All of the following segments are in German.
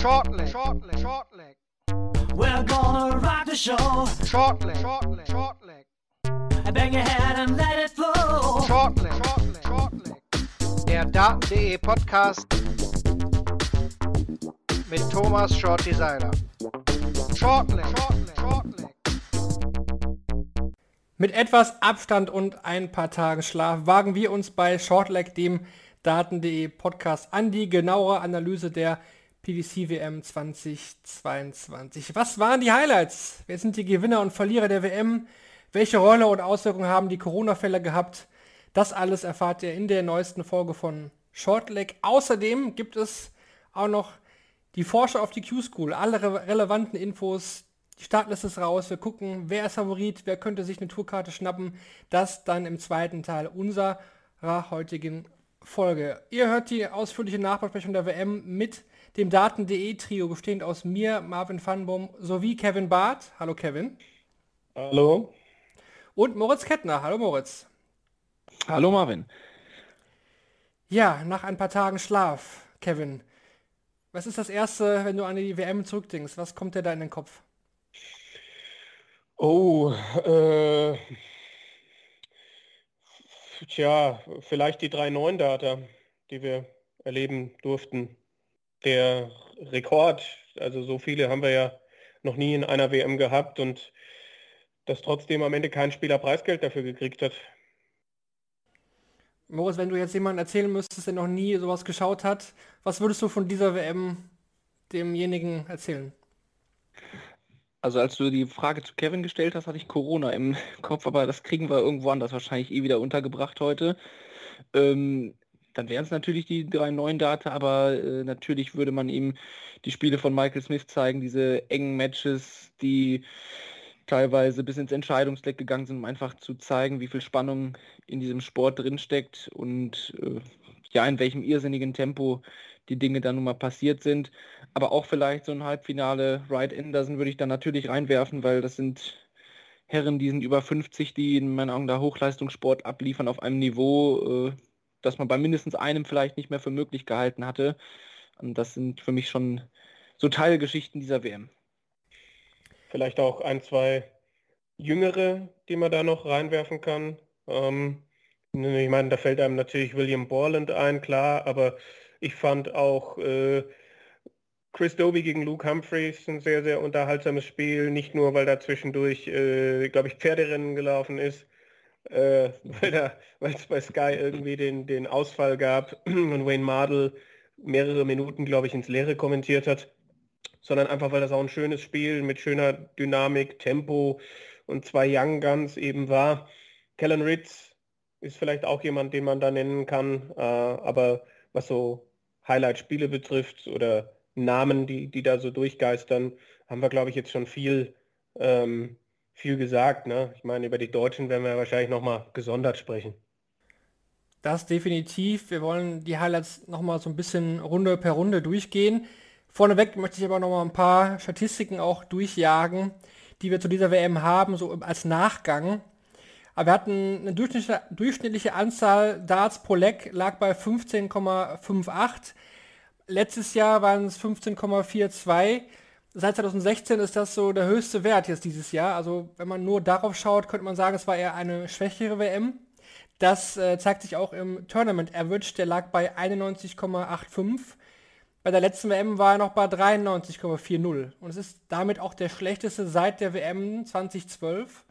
Shortleg, shortleg, shortleg. We're gonna rock the show. Shortleg, shortleg, shortleg. Bang your head and let it flow. Shortleg, shortleg, shortleg. Der Daten.de Podcast mit Thomas Shorty Seiler. Shortleg, shortleg, shortleg. Mit etwas Abstand und ein paar Tagen Schlaf wagen wir uns bei Shortleg, dem Daten.de Podcast, an die genauere Analyse der PDC WM 2022. Was waren die Highlights? Wer sind die Gewinner und Verlierer der WM? Welche Rolle und Auswirkungen haben die Corona-Fälle gehabt? Das alles erfahrt ihr in der neuesten Folge von Shortleg. Außerdem gibt es auch noch die Vorschau auf die Q-School. Alle re relevanten Infos. Die Startliste ist raus. Wir gucken, wer ist Favorit, wer könnte sich eine Tourkarte schnappen. Das dann im zweiten Teil unserer heutigen Folge. Ihr hört die ausführliche Nachbesprechung der WM mit dem Daten.de Trio, bestehend aus mir, Marvin Fanbom, sowie Kevin Barth. Hallo Kevin. Hallo. Und Moritz Kettner. Hallo Moritz. Hallo Marvin. Ja, nach ein paar Tagen Schlaf, Kevin. Was ist das Erste, wenn du an die WM zurückdenkst? Was kommt dir da in den Kopf? Oh, äh, tja, vielleicht die 3-9-Data, die wir erleben durften. Der Rekord, also so viele haben wir ja noch nie in einer WM gehabt und dass trotzdem am Ende kein Spieler Preisgeld dafür gekriegt hat. Moritz, wenn du jetzt jemanden erzählen müsstest, der noch nie sowas geschaut hat, was würdest du von dieser WM demjenigen erzählen? Also als du die Frage zu Kevin gestellt hast, hatte ich Corona im Kopf, aber das kriegen wir irgendwo anders wahrscheinlich eh wieder untergebracht heute. Ähm, dann wären es natürlich die drei neuen Data, aber äh, natürlich würde man ihm die Spiele von Michael Smith zeigen, diese engen Matches, die teilweise bis ins Entscheidungsleck gegangen sind, um einfach zu zeigen, wie viel Spannung in diesem Sport drinsteckt und äh, ja, in welchem irrsinnigen Tempo die Dinge dann nun mal passiert sind. Aber auch vielleicht so ein Halbfinale, Wright Anderson würde ich da natürlich reinwerfen, weil das sind Herren, die sind über 50, die in meinen Augen da Hochleistungssport abliefern auf einem Niveau, äh, das man bei mindestens einem vielleicht nicht mehr für möglich gehalten hatte. Und das sind für mich schon so Teilgeschichten dieser WM. Vielleicht auch ein, zwei Jüngere, die man da noch reinwerfen kann. Ähm, ich meine, da fällt einem natürlich William Borland ein, klar, aber ich fand auch äh, Chris Doby gegen Luke Humphreys ein sehr, sehr unterhaltsames Spiel. Nicht nur, weil da zwischendurch, äh, glaube ich, Pferderennen gelaufen ist, äh, weil es bei Sky irgendwie den, den Ausfall gab und Wayne Mardell mehrere Minuten, glaube ich, ins Leere kommentiert hat sondern einfach, weil das auch ein schönes Spiel mit schöner Dynamik, Tempo und zwei Young Guns eben war. Kellen Ritz ist vielleicht auch jemand, den man da nennen kann, äh, aber was so Highlight-Spiele betrifft oder Namen, die, die da so durchgeistern, haben wir, glaube ich, jetzt schon viel, ähm, viel gesagt. Ne? Ich meine, über die Deutschen werden wir wahrscheinlich nochmal gesondert sprechen. Das definitiv. Wir wollen die Highlights nochmal so ein bisschen Runde per Runde durchgehen. Vorneweg möchte ich aber noch mal ein paar Statistiken auch durchjagen, die wir zu dieser WM haben, so als Nachgang. Aber wir hatten eine durchschnittliche, durchschnittliche Anzahl Darts pro Leck lag bei 15,58. Letztes Jahr waren es 15,42. Seit 2016 ist das so der höchste Wert jetzt dieses Jahr. Also wenn man nur darauf schaut, könnte man sagen, es war eher eine schwächere WM. Das äh, zeigt sich auch im Tournament Average, der lag bei 91,85. Bei der letzten WM war er noch bei 93,40 und es ist damit auch der schlechteste seit der WM 2012.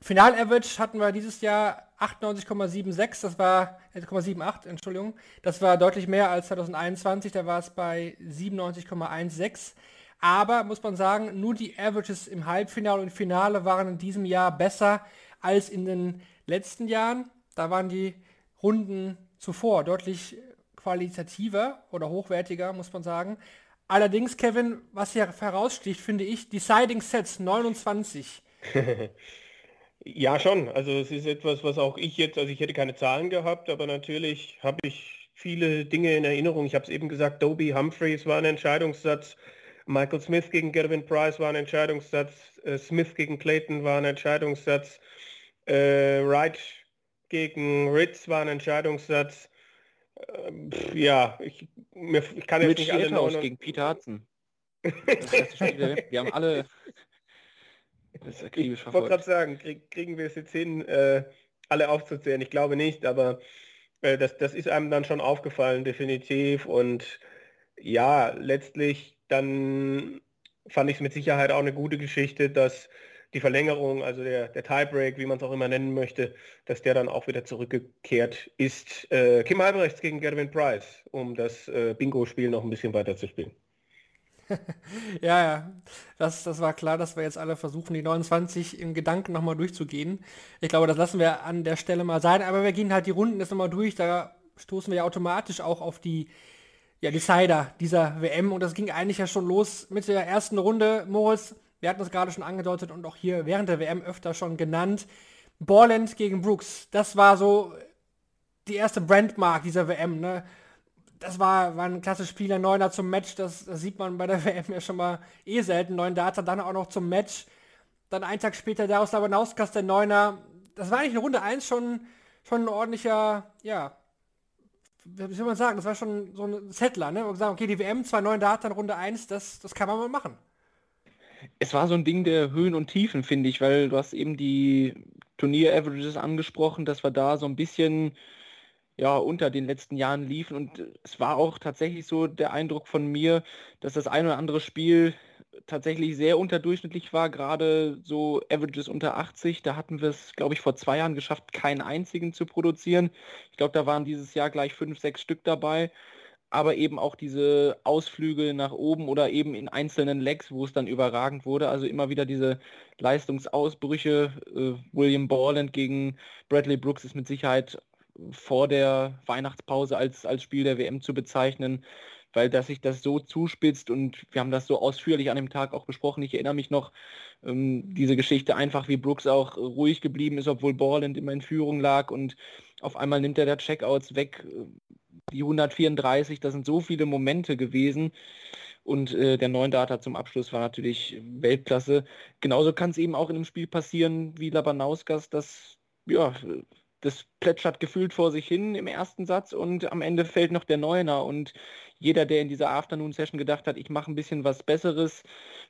Final-Average hatten wir dieses Jahr 98,76, das war äh, 0,78, Entschuldigung. Das war deutlich mehr als 2021, da war es bei 97,16. Aber muss man sagen, nur die Averages im Halbfinale und Finale waren in diesem Jahr besser als in den letzten Jahren. Da waren die Runden zuvor deutlich qualitativer oder hochwertiger, muss man sagen. Allerdings, Kevin, was hier heraussticht, finde ich, Deciding Sets 29. ja, schon. Also es ist etwas, was auch ich jetzt, also ich hätte keine Zahlen gehabt, aber natürlich habe ich viele Dinge in Erinnerung. Ich habe es eben gesagt, Dobie Humphreys war ein Entscheidungssatz, Michael Smith gegen Gervin Price war ein Entscheidungssatz, äh, Smith gegen Clayton war ein Entscheidungssatz, äh, Wright gegen Ritz war ein Entscheidungssatz. Pff, ja, ich, mir, ich kann jetzt Mitch nicht alle Eathouse 99 gegen Peter Hudson. Das erste Spiel der Welt. Die haben alle das akribisch Ich wollte gerade sagen, krieg, kriegen wir es jetzt hin, äh, alle aufzuzählen? Ich glaube nicht, aber äh, das, das ist einem dann schon aufgefallen, definitiv. Und ja, letztlich dann fand ich es mit Sicherheit auch eine gute Geschichte, dass die Verlängerung, also der, der Tiebreak, wie man es auch immer nennen möchte, dass der dann auch wieder zurückgekehrt ist. Äh, Kim Albrechts gegen Gervin Price, um das äh, Bingo-Spiel noch ein bisschen weiter zu spielen. Ja, ja, das, das war klar, dass wir jetzt alle versuchen, die 29 im Gedanken nochmal durchzugehen. Ich glaube, das lassen wir an der Stelle mal sein, aber wir gehen halt die Runden jetzt nochmal durch, da stoßen wir ja automatisch auch auf die ja, Decider dieser WM und das ging eigentlich ja schon los mit der ersten Runde. Moritz, wir hatten das gerade schon angedeutet und auch hier während der WM öfter schon genannt. Borland gegen Brooks, das war so die erste Brandmark dieser WM, ne? Das war, war ein klasse Spieler, Neuner zum Match, das, das sieht man bei der WM ja schon mal eh selten. Neun Data, dann auch noch zum Match. Dann einen Tag später der aus Labanauskas, der Neuner. Das war eigentlich in Runde 1 schon, schon ein ordentlicher, ja, wie soll man sagen, das war schon so ein Settler, ne? Und sagen, okay, die WM, zwei neun Data in Runde 1, das, das kann man mal machen. Es war so ein Ding der Höhen und Tiefen, finde ich, weil du hast eben die Turnier-Averages angesprochen, dass wir da so ein bisschen ja, unter den letzten Jahren liefen und es war auch tatsächlich so der Eindruck von mir, dass das ein oder andere Spiel tatsächlich sehr unterdurchschnittlich war, gerade so Averages unter 80. Da hatten wir es, glaube ich, vor zwei Jahren geschafft, keinen einzigen zu produzieren. Ich glaube, da waren dieses Jahr gleich fünf, sechs Stück dabei. Aber eben auch diese Ausflüge nach oben oder eben in einzelnen Legs, wo es dann überragend wurde. Also immer wieder diese Leistungsausbrüche. Äh, William Borland gegen Bradley Brooks ist mit Sicherheit vor der Weihnachtspause als, als Spiel der WM zu bezeichnen weil dass sich das so zuspitzt und wir haben das so ausführlich an dem Tag auch besprochen. Ich erinnere mich noch, ähm, diese Geschichte einfach, wie Brooks auch ruhig geblieben ist, obwohl Borland immer in Führung lag und auf einmal nimmt er der Checkouts weg. Die 134, das sind so viele Momente gewesen. Und äh, der 9 Data zum Abschluss war natürlich Weltklasse. Genauso kann es eben auch in einem Spiel passieren wie Labanauskas, dass ja, das plätschert gefühlt vor sich hin im ersten Satz und am Ende fällt noch der Neuner und jeder, der in dieser Afternoon-Session gedacht hat, ich mache ein bisschen was Besseres,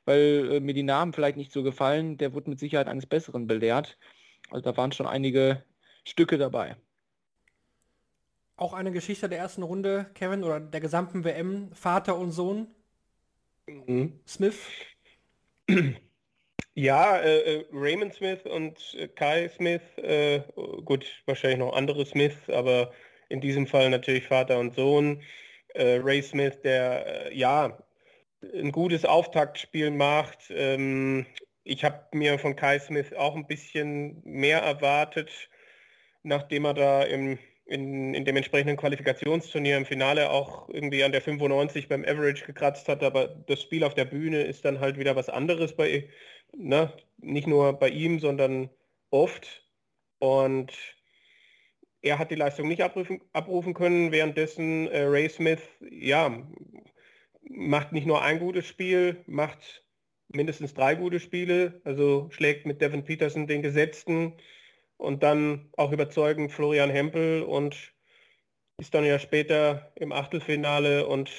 weil äh, mir die Namen vielleicht nicht so gefallen, der wurde mit Sicherheit eines Besseren belehrt. Also da waren schon einige Stücke dabei. Auch eine Geschichte der ersten Runde, Kevin, oder der gesamten WM, Vater und Sohn, Mhm. Smith. Ja, äh, äh, Raymond Smith und äh, Kai Smith, äh, gut, wahrscheinlich noch andere Smiths, aber in diesem Fall natürlich Vater und Sohn. Äh, Ray Smith, der äh, ja ein gutes Auftaktspiel macht. Ähm, ich habe mir von Kai Smith auch ein bisschen mehr erwartet, nachdem er da im, in, in dem entsprechenden Qualifikationsturnier im Finale auch irgendwie an der 95 beim Average gekratzt hat, aber das Spiel auf der Bühne ist dann halt wieder was anderes bei ne, nicht nur bei ihm, sondern oft. Und er hat die Leistung nicht abrufen, abrufen können, währenddessen äh, Ray Smith, ja, macht nicht nur ein gutes Spiel, macht mindestens drei gute Spiele, also schlägt mit Devin Peterson den Gesetzten und dann auch überzeugend Florian Hempel und ist dann ja später im Achtelfinale und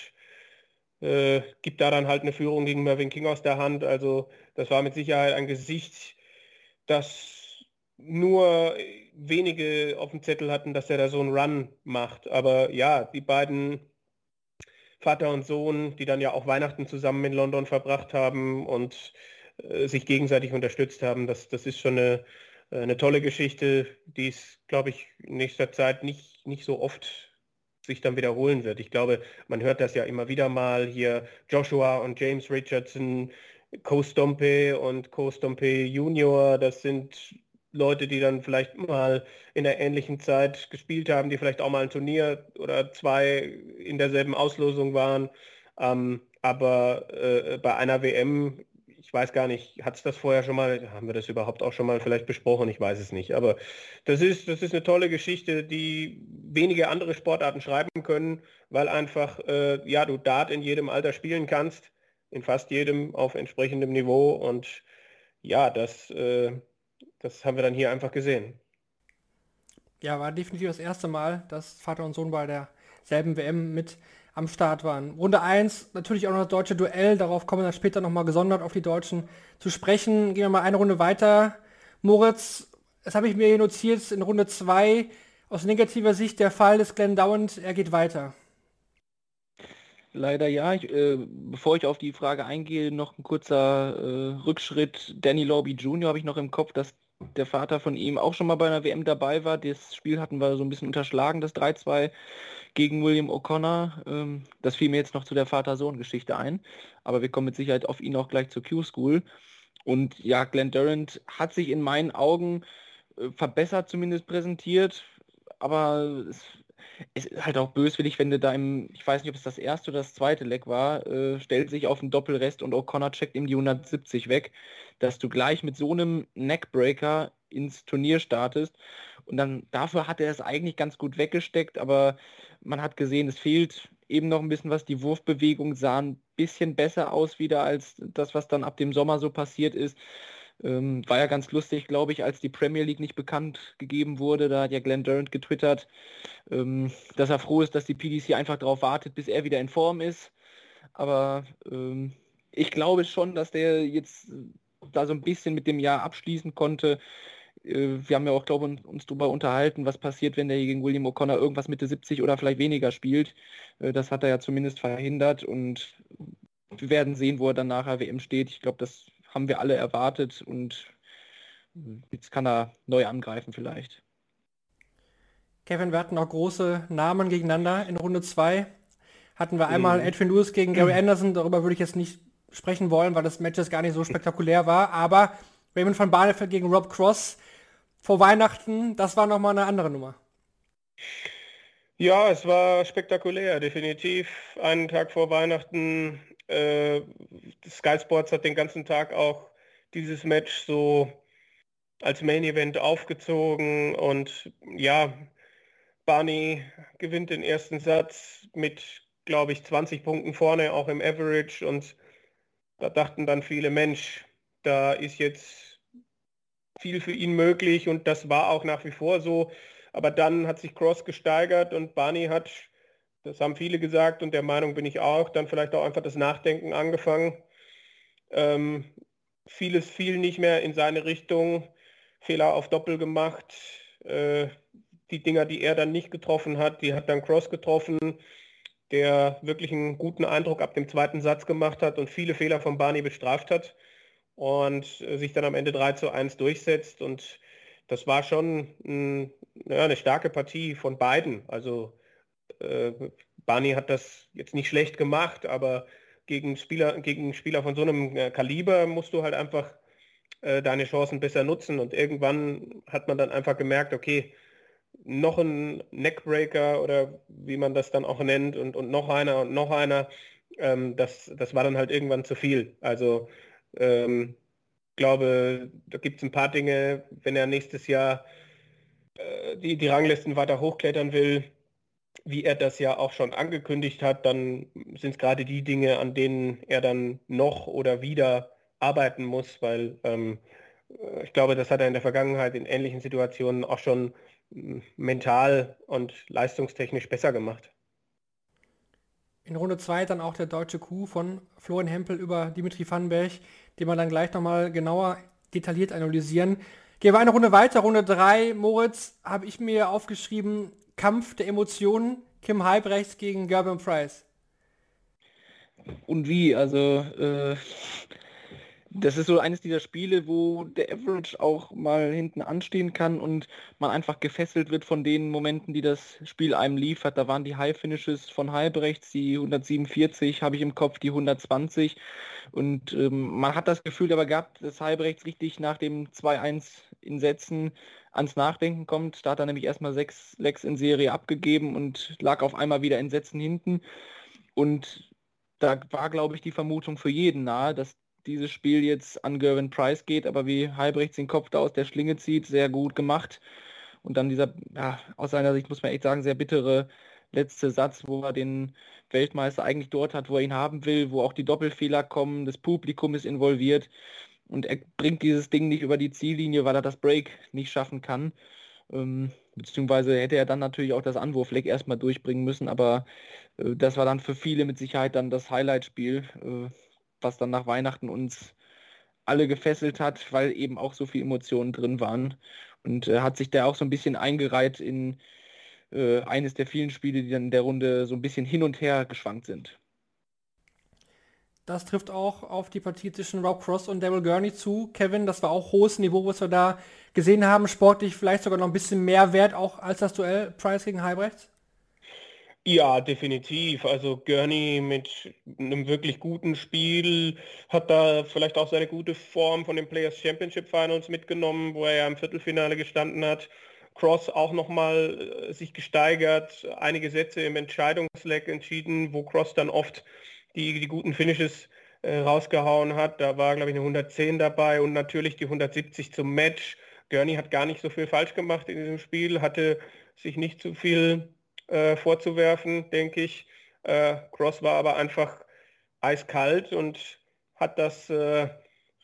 äh, gibt da dann halt eine Führung gegen Mervyn King aus der Hand. Also das war mit Sicherheit ein Gesicht, das nur wenige auf dem Zettel hatten, dass er da so einen Run macht. Aber ja, die beiden Vater und Sohn, die dann ja auch Weihnachten zusammen in London verbracht haben und äh, sich gegenseitig unterstützt haben, das, das ist schon eine, eine tolle Geschichte, die es, glaube ich, in nächster Zeit nicht, nicht so oft sich dann wiederholen wird. Ich glaube, man hört das ja immer wieder mal hier Joshua und James Richardson, Co Stompe und Co Stompe Junior, das sind Leute, die dann vielleicht mal in der ähnlichen Zeit gespielt haben, die vielleicht auch mal ein Turnier oder zwei in derselben Auslosung waren. Ähm, aber äh, bei einer WM, ich weiß gar nicht, hat es das vorher schon mal, haben wir das überhaupt auch schon mal vielleicht besprochen? Ich weiß es nicht. Aber das ist, das ist eine tolle Geschichte, die wenige andere Sportarten schreiben können, weil einfach, äh, ja, du Dart in jedem Alter spielen kannst, in fast jedem auf entsprechendem Niveau. Und ja, das, äh, das haben wir dann hier einfach gesehen. Ja, war definitiv das erste Mal, dass Vater und Sohn bei der selben WM mit am Start waren. Runde 1, natürlich auch noch das deutsche Duell, darauf kommen wir dann später nochmal gesondert auf die Deutschen zu sprechen. Gehen wir mal eine Runde weiter. Moritz, das habe ich mir hier notiert, in Runde 2 aus negativer Sicht der Fall des Glenn Dowand, er geht weiter. Leider ja. Ich, äh, bevor ich auf die Frage eingehe, noch ein kurzer äh, Rückschritt. Danny Lobby Jr. habe ich noch im Kopf, dass der Vater von ihm auch schon mal bei einer WM dabei war. Das Spiel hatten wir so ein bisschen unterschlagen, das 3-2 gegen William O'Connor. Ähm, das fiel mir jetzt noch zu der Vater-Sohn-Geschichte ein. Aber wir kommen mit Sicherheit auf ihn auch gleich zur Q-School. Und ja, Glenn Durant hat sich in meinen Augen äh, verbessert zumindest präsentiert. Aber es, es, ist halt auch böswillig, wenn du da im, ich weiß nicht, ob es das erste oder das zweite Leck war, äh, stellt sich auf den Doppelrest und O'Connor checkt ihm die 170 weg, dass du gleich mit so einem Neckbreaker ins Turnier startest. Und dann dafür hat er es eigentlich ganz gut weggesteckt, aber man hat gesehen, es fehlt eben noch ein bisschen was. Die Wurfbewegung sah ein bisschen besser aus wieder als das, was dann ab dem Sommer so passiert ist. Ähm, war ja ganz lustig, glaube ich, als die Premier League nicht bekannt gegeben wurde. Da hat ja Glenn Durant getwittert, ähm, dass er froh ist, dass die PDC einfach darauf wartet, bis er wieder in Form ist. Aber ähm, ich glaube schon, dass der jetzt da so ein bisschen mit dem Jahr abschließen konnte. Äh, wir haben ja auch, glaube ich, uns darüber unterhalten, was passiert, wenn der gegen William O'Connor irgendwas Mitte 70 oder vielleicht weniger spielt. Äh, das hat er ja zumindest verhindert und wir werden sehen, wo er dann nachher WM steht. Ich glaube, das haben wir alle erwartet und jetzt kann er neu angreifen vielleicht. Kevin, wir hatten auch große Namen gegeneinander in Runde 2. Hatten wir einmal mhm. Edwin Lewis gegen Gary Anderson, darüber würde ich jetzt nicht sprechen wollen, weil das Match jetzt gar nicht so spektakulär war, aber Raymond van Barneveld gegen Rob Cross vor Weihnachten, das war nochmal eine andere Nummer. Ja, es war spektakulär, definitiv. Einen Tag vor Weihnachten, äh, Sky Sports hat den ganzen Tag auch dieses Match so als Main Event aufgezogen und ja, Barney gewinnt den ersten Satz mit, glaube ich, 20 Punkten vorne, auch im Average und da dachten dann viele, Mensch, da ist jetzt viel für ihn möglich und das war auch nach wie vor so. Aber dann hat sich Cross gesteigert und Barney hat, das haben viele gesagt und der Meinung bin ich auch, dann vielleicht auch einfach das Nachdenken angefangen. Ähm, vieles fiel nicht mehr in seine Richtung, Fehler auf Doppel gemacht. Äh, die Dinger, die er dann nicht getroffen hat, die hat dann Cross getroffen, der wirklich einen guten Eindruck ab dem zweiten Satz gemacht hat und viele Fehler von Barney bestraft hat und äh, sich dann am Ende 3 zu 1 durchsetzt. Und das war schon ein, ja, eine starke Partie von beiden. Also äh, Barney hat das jetzt nicht schlecht gemacht, aber gegen Spieler, gegen Spieler von so einem äh, Kaliber musst du halt einfach äh, deine Chancen besser nutzen. Und irgendwann hat man dann einfach gemerkt, okay, noch ein Neckbreaker oder wie man das dann auch nennt und, und noch einer und noch einer, ähm, das, das war dann halt irgendwann zu viel. Also ähm, glaube, da gibt es ein paar Dinge, wenn er nächstes Jahr äh, die, die Ranglisten weiter hochklettern will, wie er das ja auch schon angekündigt hat, dann sind es gerade die Dinge, an denen er dann noch oder wieder arbeiten muss, weil ähm, äh, ich glaube, das hat er in der Vergangenheit in ähnlichen Situationen auch schon hm, mental und leistungstechnisch besser gemacht. In Runde 2 dann auch der deutsche Coup von Florian Hempel über Dimitri Vandenberg, den wir dann gleich nochmal genauer detailliert analysieren. Gehen wir eine Runde weiter, Runde 3. Moritz, habe ich mir aufgeschrieben, Kampf der Emotionen, Kim Halbrechts gegen Gerben Price. Und wie? Also äh, das ist so eines dieser Spiele, wo der Average auch mal hinten anstehen kann und man einfach gefesselt wird von den Momenten, die das Spiel einem liefert. Da waren die High Finishes von Halbrechts, die 147 habe ich im Kopf, die 120 und ähm, man hat das Gefühl aber gehabt, dass Halbrechts richtig nach dem 2-1 in Sätzen ans Nachdenken kommt. Da hat er nämlich erstmal sechs Lecks in Serie abgegeben und lag auf einmal wieder in Sätzen hinten und da war, glaube ich, die Vermutung für jeden nahe, dass dieses Spiel jetzt an Gervin Price geht, aber wie Halbrechts den Kopf da aus der Schlinge zieht, sehr gut gemacht. Und dann dieser, ja, aus seiner Sicht muss man echt sagen, sehr bittere letzte Satz, wo er den Weltmeister eigentlich dort hat, wo er ihn haben will, wo auch die Doppelfehler kommen, das Publikum ist involviert und er bringt dieses Ding nicht über die Ziellinie, weil er das Break nicht schaffen kann. Ähm, Beziehungsweise hätte er dann natürlich auch das Anwurfleck erstmal durchbringen müssen, aber äh, das war dann für viele mit Sicherheit dann das Highlight-Spiel, äh, was dann nach Weihnachten uns alle gefesselt hat, weil eben auch so viele Emotionen drin waren. Und äh, hat sich da auch so ein bisschen eingereiht in äh, eines der vielen Spiele, die dann in der Runde so ein bisschen hin und her geschwankt sind. Das trifft auch auf die Partie zwischen Rob Cross und Daryl Gurney zu. Kevin, das war auch hohes Niveau, was wir da gesehen haben. Sportlich vielleicht sogar noch ein bisschen mehr wert, auch als das Duell Price gegen Heibrecht? Ja, definitiv. Also Gurney mit einem wirklich guten Spiel hat da vielleicht auch seine gute Form von den Players Championship Finals mitgenommen, wo er ja im Viertelfinale gestanden hat. Cross auch nochmal äh, sich gesteigert, einige Sätze im Entscheidungsleck entschieden, wo Cross dann oft die, die guten Finishes äh, rausgehauen hat. Da war, glaube ich, eine 110 dabei und natürlich die 170 zum Match. Gurney hat gar nicht so viel falsch gemacht in diesem Spiel, hatte sich nicht zu viel äh, vorzuwerfen, denke ich. Äh, Cross war aber einfach eiskalt und hat das äh,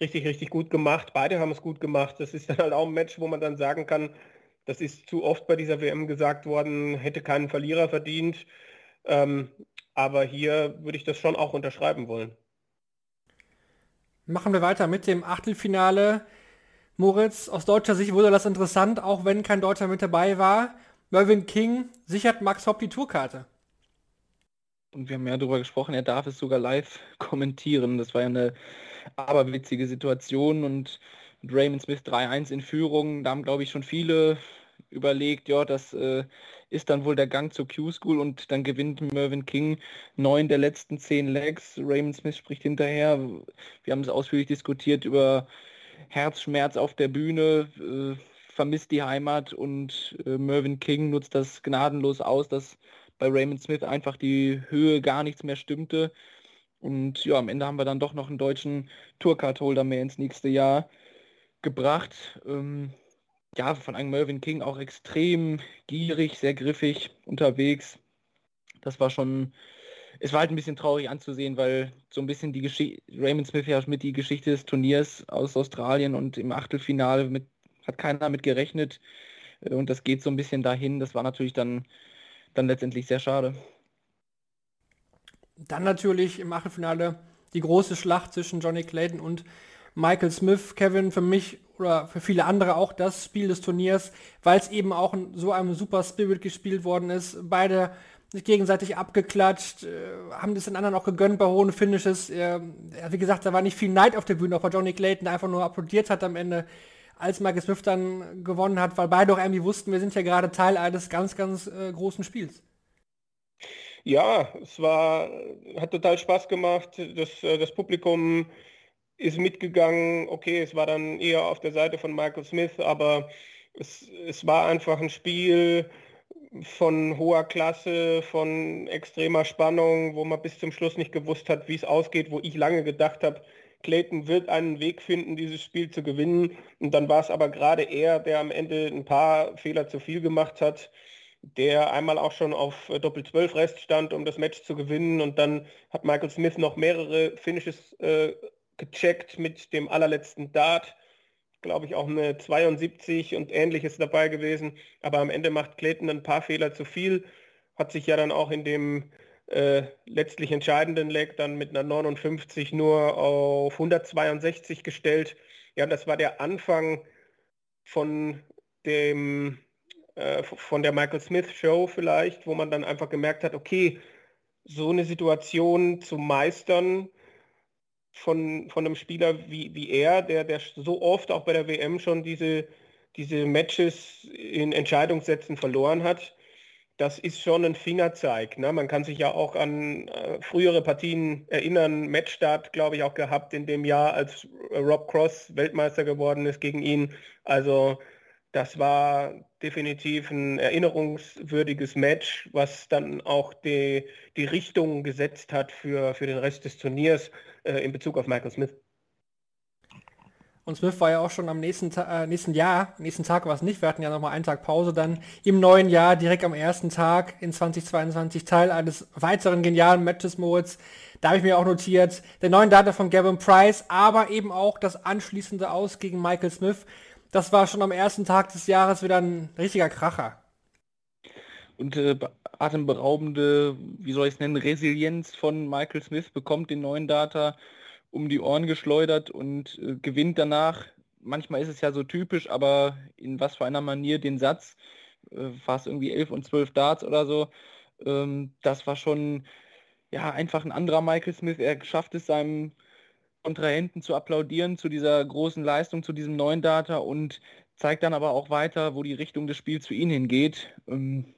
richtig, richtig gut gemacht. Beide haben es gut gemacht. Das ist dann halt auch ein Match, wo man dann sagen kann, das ist zu oft bei dieser WM gesagt worden, hätte keinen Verlierer verdient. Ähm, aber hier würde ich das schon auch unterschreiben wollen. Machen wir weiter mit dem Achtelfinale. Moritz, aus deutscher Sicht wurde das interessant, auch wenn kein Deutscher mit dabei war. Mervyn King sichert Max Hopp die Tourkarte. Und wir haben ja darüber gesprochen, er darf es sogar live kommentieren. Das war ja eine aberwitzige Situation und Raymond Smith 3-1 in Führung. Da haben, glaube ich, schon viele überlegt, ja, das äh, ist dann wohl der Gang zur Q-School und dann gewinnt Mervyn King neun der letzten zehn Legs. Raymond Smith spricht hinterher. Wir haben es ausführlich diskutiert über Herzschmerz auf der Bühne, äh, vermisst die Heimat und äh, Mervyn King nutzt das gnadenlos aus, dass bei Raymond Smith einfach die Höhe gar nichts mehr stimmte. Und ja, am Ende haben wir dann doch noch einen deutschen Tourcard-Holder mehr ins nächste Jahr gebracht. Ähm, ja, von einem Mervyn King auch extrem gierig, sehr griffig unterwegs. Das war schon, es war halt ein bisschen traurig anzusehen, weil so ein bisschen die Geschichte, Raymond Smith ja mit die Geschichte des Turniers aus Australien und im Achtelfinale mit, hat keiner damit gerechnet. Äh, und das geht so ein bisschen dahin. Das war natürlich dann, dann letztendlich sehr schade. Dann natürlich im Achtelfinale die große Schlacht zwischen Johnny Clayton und Michael Smith, Kevin, für mich oder für viele andere auch das Spiel des Turniers, weil es eben auch in so einem super Spirit gespielt worden ist. Beide sich gegenseitig abgeklatscht, äh, haben das den anderen auch gegönnt bei hohen Finishes. Äh, wie gesagt, da war nicht viel Neid auf der Bühne, auch bei Johnny Clayton, der einfach nur applaudiert hat am Ende, als Michael Smith dann gewonnen hat, weil beide auch irgendwie wussten, wir sind ja gerade Teil eines ganz, ganz äh, großen Spiels. Ja, es war, hat total Spaß gemacht. Das, äh, das Publikum ist mitgegangen. Okay, es war dann eher auf der Seite von Michael Smith, aber es, es war einfach ein Spiel von hoher Klasse, von extremer Spannung, wo man bis zum Schluss nicht gewusst hat, wie es ausgeht, wo ich lange gedacht habe, Clayton wird einen Weg finden, dieses Spiel zu gewinnen. Und dann war es aber gerade er, der am Ende ein paar Fehler zu viel gemacht hat, der einmal auch schon auf Doppel-12 Rest stand, um das Match zu gewinnen. Und dann hat Michael Smith noch mehrere Finishes äh, gecheckt mit dem allerletzten Dart. Glaube ich auch eine 72 und ähnliches dabei gewesen. Aber am Ende macht Clayton ein paar Fehler zu viel. Hat sich ja dann auch in dem äh, letztlich entscheidenden Leg dann mit einer 59 nur auf 162 gestellt. Ja, das war der Anfang von dem äh, von der Michael Smith Show vielleicht, wo man dann einfach gemerkt hat, okay, so eine Situation zu meistern, von, von einem Spieler wie, wie er, der, der so oft auch bei der WM schon diese, diese Matches in Entscheidungssätzen verloren hat, das ist schon ein Fingerzeig. Ne? Man kann sich ja auch an äh, frühere Partien erinnern, Matchstart, glaube ich, auch gehabt in dem Jahr, als Rob Cross Weltmeister geworden ist gegen ihn. Also das war definitiv ein erinnerungswürdiges Match, was dann auch die, die Richtung gesetzt hat für, für den Rest des Turniers äh, in Bezug auf Michael Smith. Und Smith war ja auch schon am nächsten, äh, nächsten Jahr, nächsten Tag war es nicht, wir hatten ja nochmal einen Tag Pause, dann im neuen Jahr, direkt am ersten Tag in 2022, Teil eines weiteren genialen Matches, Moritz. Da habe ich mir auch notiert, der neuen Data von Gavin Price, aber eben auch das anschließende Aus gegen Michael Smith. Das war schon am ersten Tag des Jahres wieder ein richtiger Kracher. und äh, atemberaubende, wie soll ich es nennen, Resilienz von Michael Smith bekommt den neuen Data um die Ohren geschleudert und äh, gewinnt danach. Manchmal ist es ja so typisch, aber in was für einer Manier den Satz, äh, es irgendwie 11 und 12 Darts oder so, ähm, das war schon ja einfach ein anderer Michael Smith. Er schafft es seinem Kontrahenten zu applaudieren zu dieser großen Leistung, zu diesem neuen Data und zeigt dann aber auch weiter, wo die Richtung des Spiels für ihn hingeht. Ähm,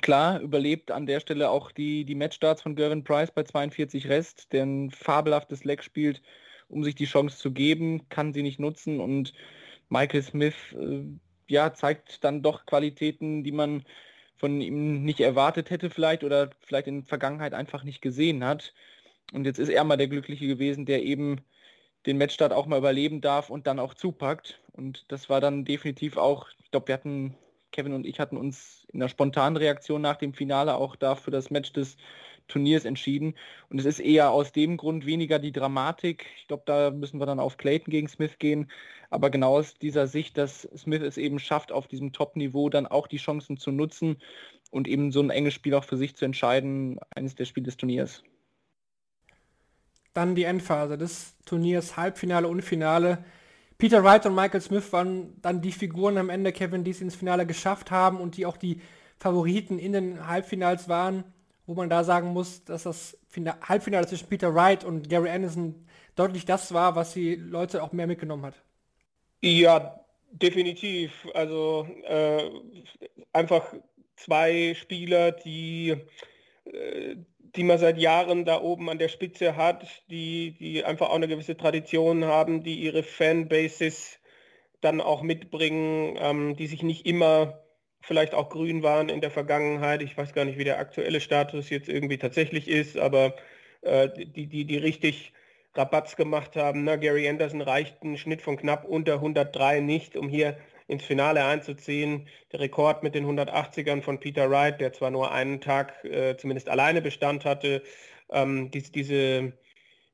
klar, überlebt an der Stelle auch die, die Matchstarts von Gervin Price bei 42 Rest, der ein fabelhaftes Leck spielt, um sich die Chance zu geben, kann sie nicht nutzen und Michael Smith äh, ja, zeigt dann doch Qualitäten, die man von ihm nicht erwartet hätte vielleicht oder vielleicht in der Vergangenheit einfach nicht gesehen hat. Und jetzt ist er mal der Glückliche gewesen, der eben den Matchstart auch mal überleben darf und dann auch zupackt. Und das war dann definitiv auch, ich glaube, wir hatten, Kevin und ich hatten uns in einer spontanen Reaktion nach dem Finale auch da für das Match des Turniers entschieden. Und es ist eher aus dem Grund weniger die Dramatik. Ich glaube, da müssen wir dann auf Clayton gegen Smith gehen. Aber genau aus dieser Sicht, dass Smith es eben schafft, auf diesem Top-Niveau dann auch die Chancen zu nutzen und eben so ein enges Spiel auch für sich zu entscheiden, eines der Spiele des Turniers. Dann die Endphase des Turniers, Halbfinale und Finale. Peter Wright und Michael Smith waren dann die Figuren am Ende, Kevin, die es ins Finale geschafft haben und die auch die Favoriten in den Halbfinals waren, wo man da sagen muss, dass das Halbfinale zwischen Peter Wright und Gary Anderson deutlich das war, was die Leute auch mehr mitgenommen hat. Ja, definitiv. Also äh, einfach zwei Spieler, die äh, die man seit Jahren da oben an der Spitze hat, die, die einfach auch eine gewisse Tradition haben, die ihre Fanbases dann auch mitbringen, ähm, die sich nicht immer vielleicht auch grün waren in der Vergangenheit. Ich weiß gar nicht, wie der aktuelle Status jetzt irgendwie tatsächlich ist, aber äh, die, die, die richtig Rabatz gemacht haben. Na, Gary Anderson reicht einen Schnitt von knapp unter 103 nicht, um hier ins Finale einzuziehen. Der Rekord mit den 180ern von Peter Wright, der zwar nur einen Tag äh, zumindest alleine Bestand hatte, ähm, diese, diese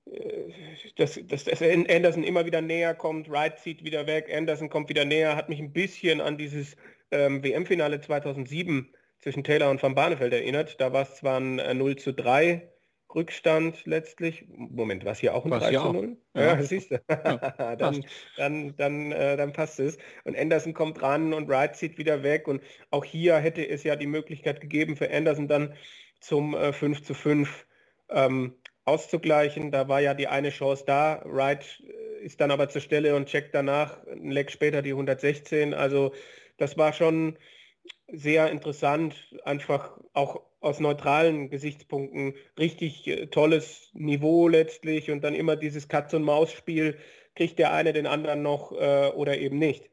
äh, dass, dass, dass Anderson immer wieder näher kommt, Wright zieht wieder weg, Anderson kommt wieder näher, hat mich ein bisschen an dieses ähm, WM-Finale 2007 zwischen Taylor und Van Barneveld erinnert. Da war es zwar ein äh, 0 zu 3 Rückstand letztlich. Moment, war es hier auch ein 3 zu 0? Ja, ja siehst du. Ja, dann, dann, dann, äh, dann passt es. Und Anderson kommt ran und Wright zieht wieder weg. Und auch hier hätte es ja die Möglichkeit gegeben für Anderson dann zum äh, 5 zu 5 ähm, auszugleichen. Da war ja die eine Chance da. Wright äh, ist dann aber zur Stelle und checkt danach ein Leck später die 116. Also das war schon sehr interessant, einfach auch aus neutralen Gesichtspunkten richtig äh, tolles Niveau letztlich und dann immer dieses Katz-und-Maus-Spiel, kriegt der eine den anderen noch äh, oder eben nicht.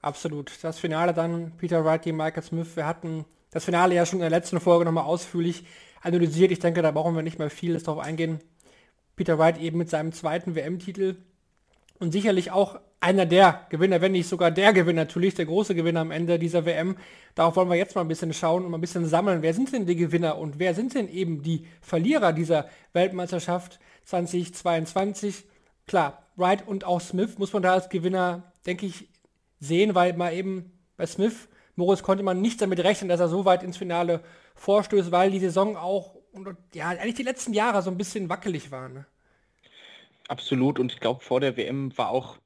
Absolut. Das Finale dann, Peter Wright gegen Michael Smith. Wir hatten das Finale ja schon in der letzten Folge nochmal ausführlich analysiert. Ich denke, da brauchen wir nicht mehr viel darauf eingehen. Peter Wright eben mit seinem zweiten WM-Titel und sicherlich auch einer der Gewinner, wenn nicht sogar der Gewinner, natürlich der große Gewinner am Ende dieser WM. Darauf wollen wir jetzt mal ein bisschen schauen und mal ein bisschen sammeln. Wer sind denn die Gewinner und wer sind denn eben die Verlierer dieser Weltmeisterschaft 2022? Klar, Wright und auch Smith muss man da als Gewinner, denke ich, sehen, weil mal eben bei Smith, Moritz konnte man nicht damit rechnen, dass er so weit ins Finale vorstößt, weil die Saison auch, ja, eigentlich die letzten Jahre so ein bisschen wackelig war. Ne? Absolut und ich glaube vor der WM war auch,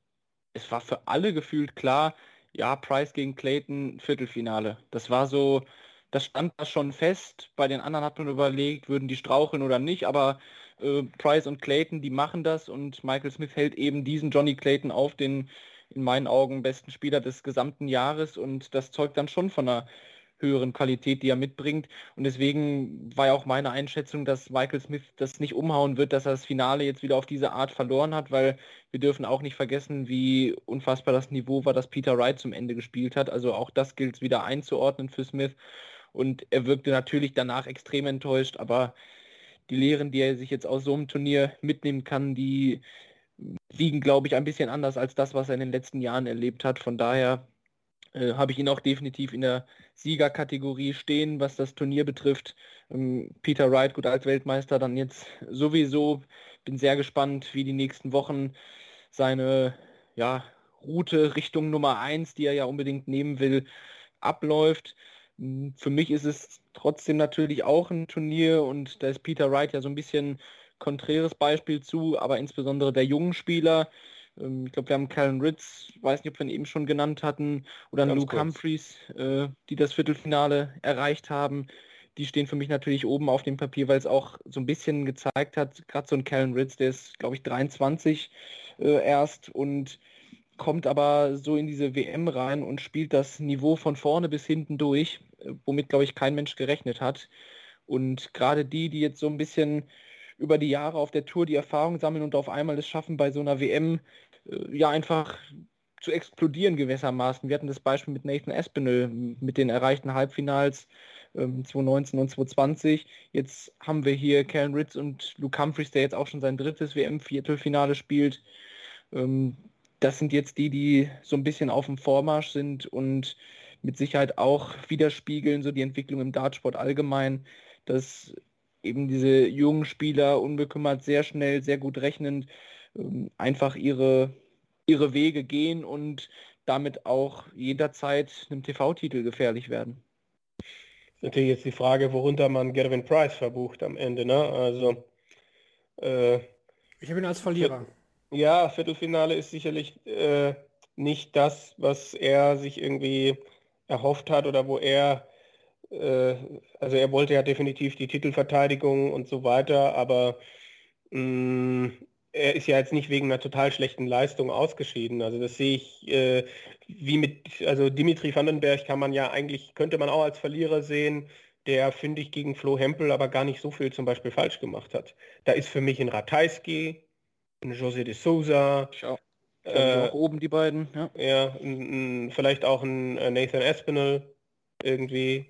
es war für alle gefühlt klar, ja, Price gegen Clayton, Viertelfinale. Das war so, das stand da schon fest. Bei den anderen hat man überlegt, würden die straucheln oder nicht, aber äh, Price und Clayton, die machen das und Michael Smith hält eben diesen Johnny Clayton auf, den in meinen Augen besten Spieler des gesamten Jahres und das zeugt dann schon von einer höheren Qualität, die er mitbringt. Und deswegen war ja auch meine Einschätzung, dass Michael Smith das nicht umhauen wird, dass er das Finale jetzt wieder auf diese Art verloren hat, weil wir dürfen auch nicht vergessen, wie unfassbar das Niveau war, das Peter Wright zum Ende gespielt hat. Also auch das gilt es wieder einzuordnen für Smith. Und er wirkte natürlich danach extrem enttäuscht, aber die Lehren, die er sich jetzt aus so einem Turnier mitnehmen kann, die wiegen, glaube ich, ein bisschen anders als das, was er in den letzten Jahren erlebt hat. Von daher äh, habe ich ihn auch definitiv in der Siegerkategorie stehen, was das Turnier betrifft. Ähm, Peter Wright, gut als Weltmeister, dann jetzt sowieso. Bin sehr gespannt, wie die nächsten Wochen seine ja, Route Richtung Nummer 1, die er ja unbedingt nehmen will, abläuft. Hm, für mich ist es trotzdem natürlich auch ein Turnier und da ist Peter Wright ja so ein bisschen konträres Beispiel zu, aber insbesondere der jungen Spieler. Ähm, ich glaube, wir haben Callan Ritz, weiß nicht, ob wir ihn eben schon genannt hatten, oder Ganz Luke kurz. Humphreys, äh, die das Viertelfinale erreicht haben. Die stehen für mich natürlich oben auf dem Papier, weil es auch so ein bisschen gezeigt hat, gerade so ein Callan Ritz, der ist, glaube ich, 23 äh, erst und kommt aber so in diese WM rein und spielt das Niveau von vorne bis hinten durch, äh, womit, glaube ich, kein Mensch gerechnet hat. Und gerade die, die jetzt so ein bisschen über die Jahre auf der Tour die Erfahrung sammeln und auf einmal es schaffen, bei so einer WM ja einfach zu explodieren gewissermaßen. Wir hatten das Beispiel mit Nathan Espinel mit den erreichten Halbfinals ähm, 2019 und 2020. Jetzt haben wir hier Karen Ritz und Luke Humphreys, der jetzt auch schon sein drittes WM-Viertelfinale spielt. Ähm, das sind jetzt die, die so ein bisschen auf dem Vormarsch sind und mit Sicherheit auch widerspiegeln, so die Entwicklung im Dartsport allgemein, dass eben diese jungen Spieler unbekümmert, sehr schnell, sehr gut rechnend, einfach ihre, ihre Wege gehen und damit auch jederzeit einem TV-Titel gefährlich werden. Ist natürlich jetzt die Frage, worunter man Gervin Price verbucht am Ende. Ne? Also, äh, ich habe ihn als Verlierer. Ja, Viertelfinale ist sicherlich äh, nicht das, was er sich irgendwie erhofft hat oder wo er, äh, also er wollte ja definitiv die Titelverteidigung und so weiter, aber mh, mm, er ist ja jetzt nicht wegen einer total schlechten Leistung ausgeschieden. Also das sehe ich äh, wie mit, also Dimitri Vandenberg kann man ja eigentlich, könnte man auch als Verlierer sehen, der, finde ich, gegen Flo Hempel aber gar nicht so viel zum Beispiel falsch gemacht hat. Da ist für mich ein Ratajski, ein José de Souza. Äh, oben die beiden, ja. Ja, ein, ein, vielleicht auch ein äh, Nathan Espinel irgendwie.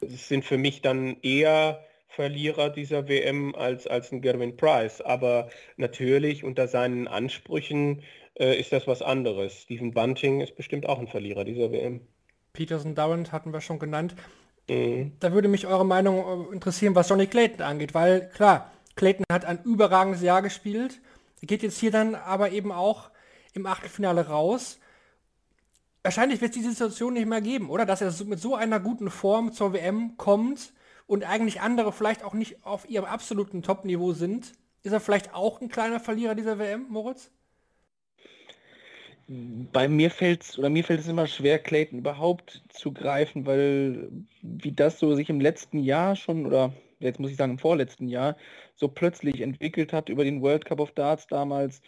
Das sind für mich dann eher Verlierer dieser WM als, als ein Gerwin Price. Aber natürlich unter seinen Ansprüchen äh, ist das was anderes. Stephen Bunting ist bestimmt auch ein Verlierer dieser WM. Peterson Durant hatten wir schon genannt. Mhm. Da würde mich eure Meinung äh, interessieren, was Johnny Clayton angeht, weil klar, Clayton hat ein überragendes Jahr gespielt, geht jetzt hier dann aber eben auch im Achtelfinale raus. Wahrscheinlich wird es diese Situation nicht mehr geben, oder? Dass er mit so einer guten Form zur WM kommt und eigentlich andere vielleicht auch nicht auf ihrem absoluten Top-Niveau sind. Ist er vielleicht auch ein kleiner Verlierer dieser WM, Moritz? Bei mir fällt es oder mir fällt es immer schwer, Clayton überhaupt zu greifen, weil wie das so sich im letzten Jahr schon oder jetzt muss ich sagen im vorletzten Jahr so plötzlich entwickelt hat über den World Cup of Darts damals,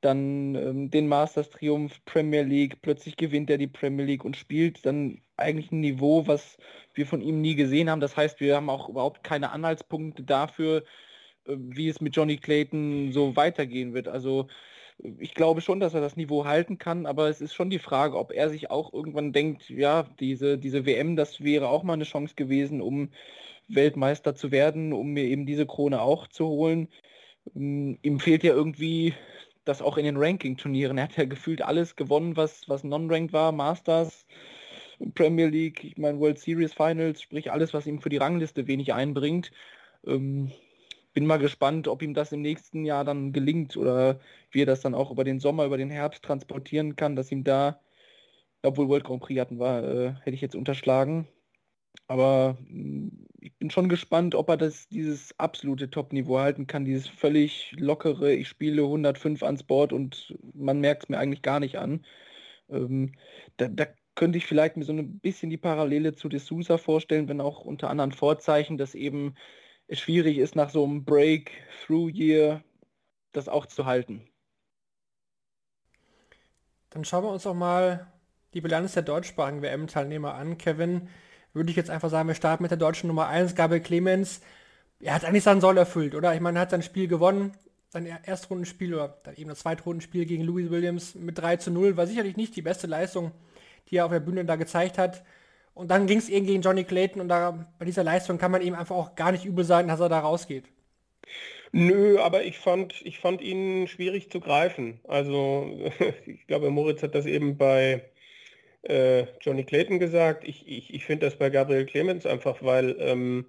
dann ähm, den Masters Triumph Premier League, plötzlich gewinnt er die Premier League und spielt dann eigentlich ein Niveau, was wir von ihm nie gesehen haben. Das heißt, wir haben auch überhaupt keine Anhaltspunkte dafür, äh, wie es mit Johnny Clayton so weitergehen wird. Also ich glaube schon, dass er das Niveau halten kann, aber es ist schon die Frage, ob er sich auch irgendwann denkt, ja, diese, diese WM, das wäre auch mal eine Chance gewesen, um Weltmeister zu werden, um mir eben diese Krone auch zu holen. Ähm, ihm fehlt ja irgendwie das auch in den Ranking-Turnieren. Er hat ja gefühlt alles gewonnen, was, was non-ranked war, Masters, Premier League, ich meine World Series Finals, sprich alles, was ihm für die Rangliste wenig einbringt. Ähm, bin mal gespannt, ob ihm das im nächsten Jahr dann gelingt oder wie er das dann auch über den Sommer, über den Herbst transportieren kann, dass ihm da, obwohl World Grand Prix hatten war, äh, hätte ich jetzt unterschlagen. Aber mm, ich bin schon gespannt, ob er das, dieses absolute Top-Niveau halten kann, dieses völlig lockere, ich spiele 105 ans Board und man merkt es mir eigentlich gar nicht an. Ähm, da, da könnte ich vielleicht mir so ein bisschen die Parallele zu D'Souza vorstellen, wenn auch unter anderen Vorzeichen, dass eben es schwierig ist, nach so einem Break-Through-Year das auch zu halten. Dann schauen wir uns doch mal die Bilanz der deutschsprachigen WM-Teilnehmer an. Kevin, würde ich jetzt einfach sagen, wir starten mit der deutschen Nummer 1, Gabriel Clemens. Er hat eigentlich seinen Soll erfüllt, oder? Ich meine, er hat sein Spiel gewonnen, sein Erstrundenspiel oder dann eben das Zweitrundenspiel gegen Louis Williams mit 3 zu 0 war sicherlich nicht die beste Leistung, die er auf der Bühne da gezeigt hat. Und dann ging es eben gegen Johnny Clayton und da bei dieser Leistung kann man ihm einfach auch gar nicht übel sein, dass er da rausgeht. Nö, aber ich fand, ich fand ihn schwierig zu greifen. Also ich glaube, Moritz hat das eben bei äh, Johnny Clayton gesagt. Ich, ich, ich finde das bei Gabriel Clemens einfach, weil ähm,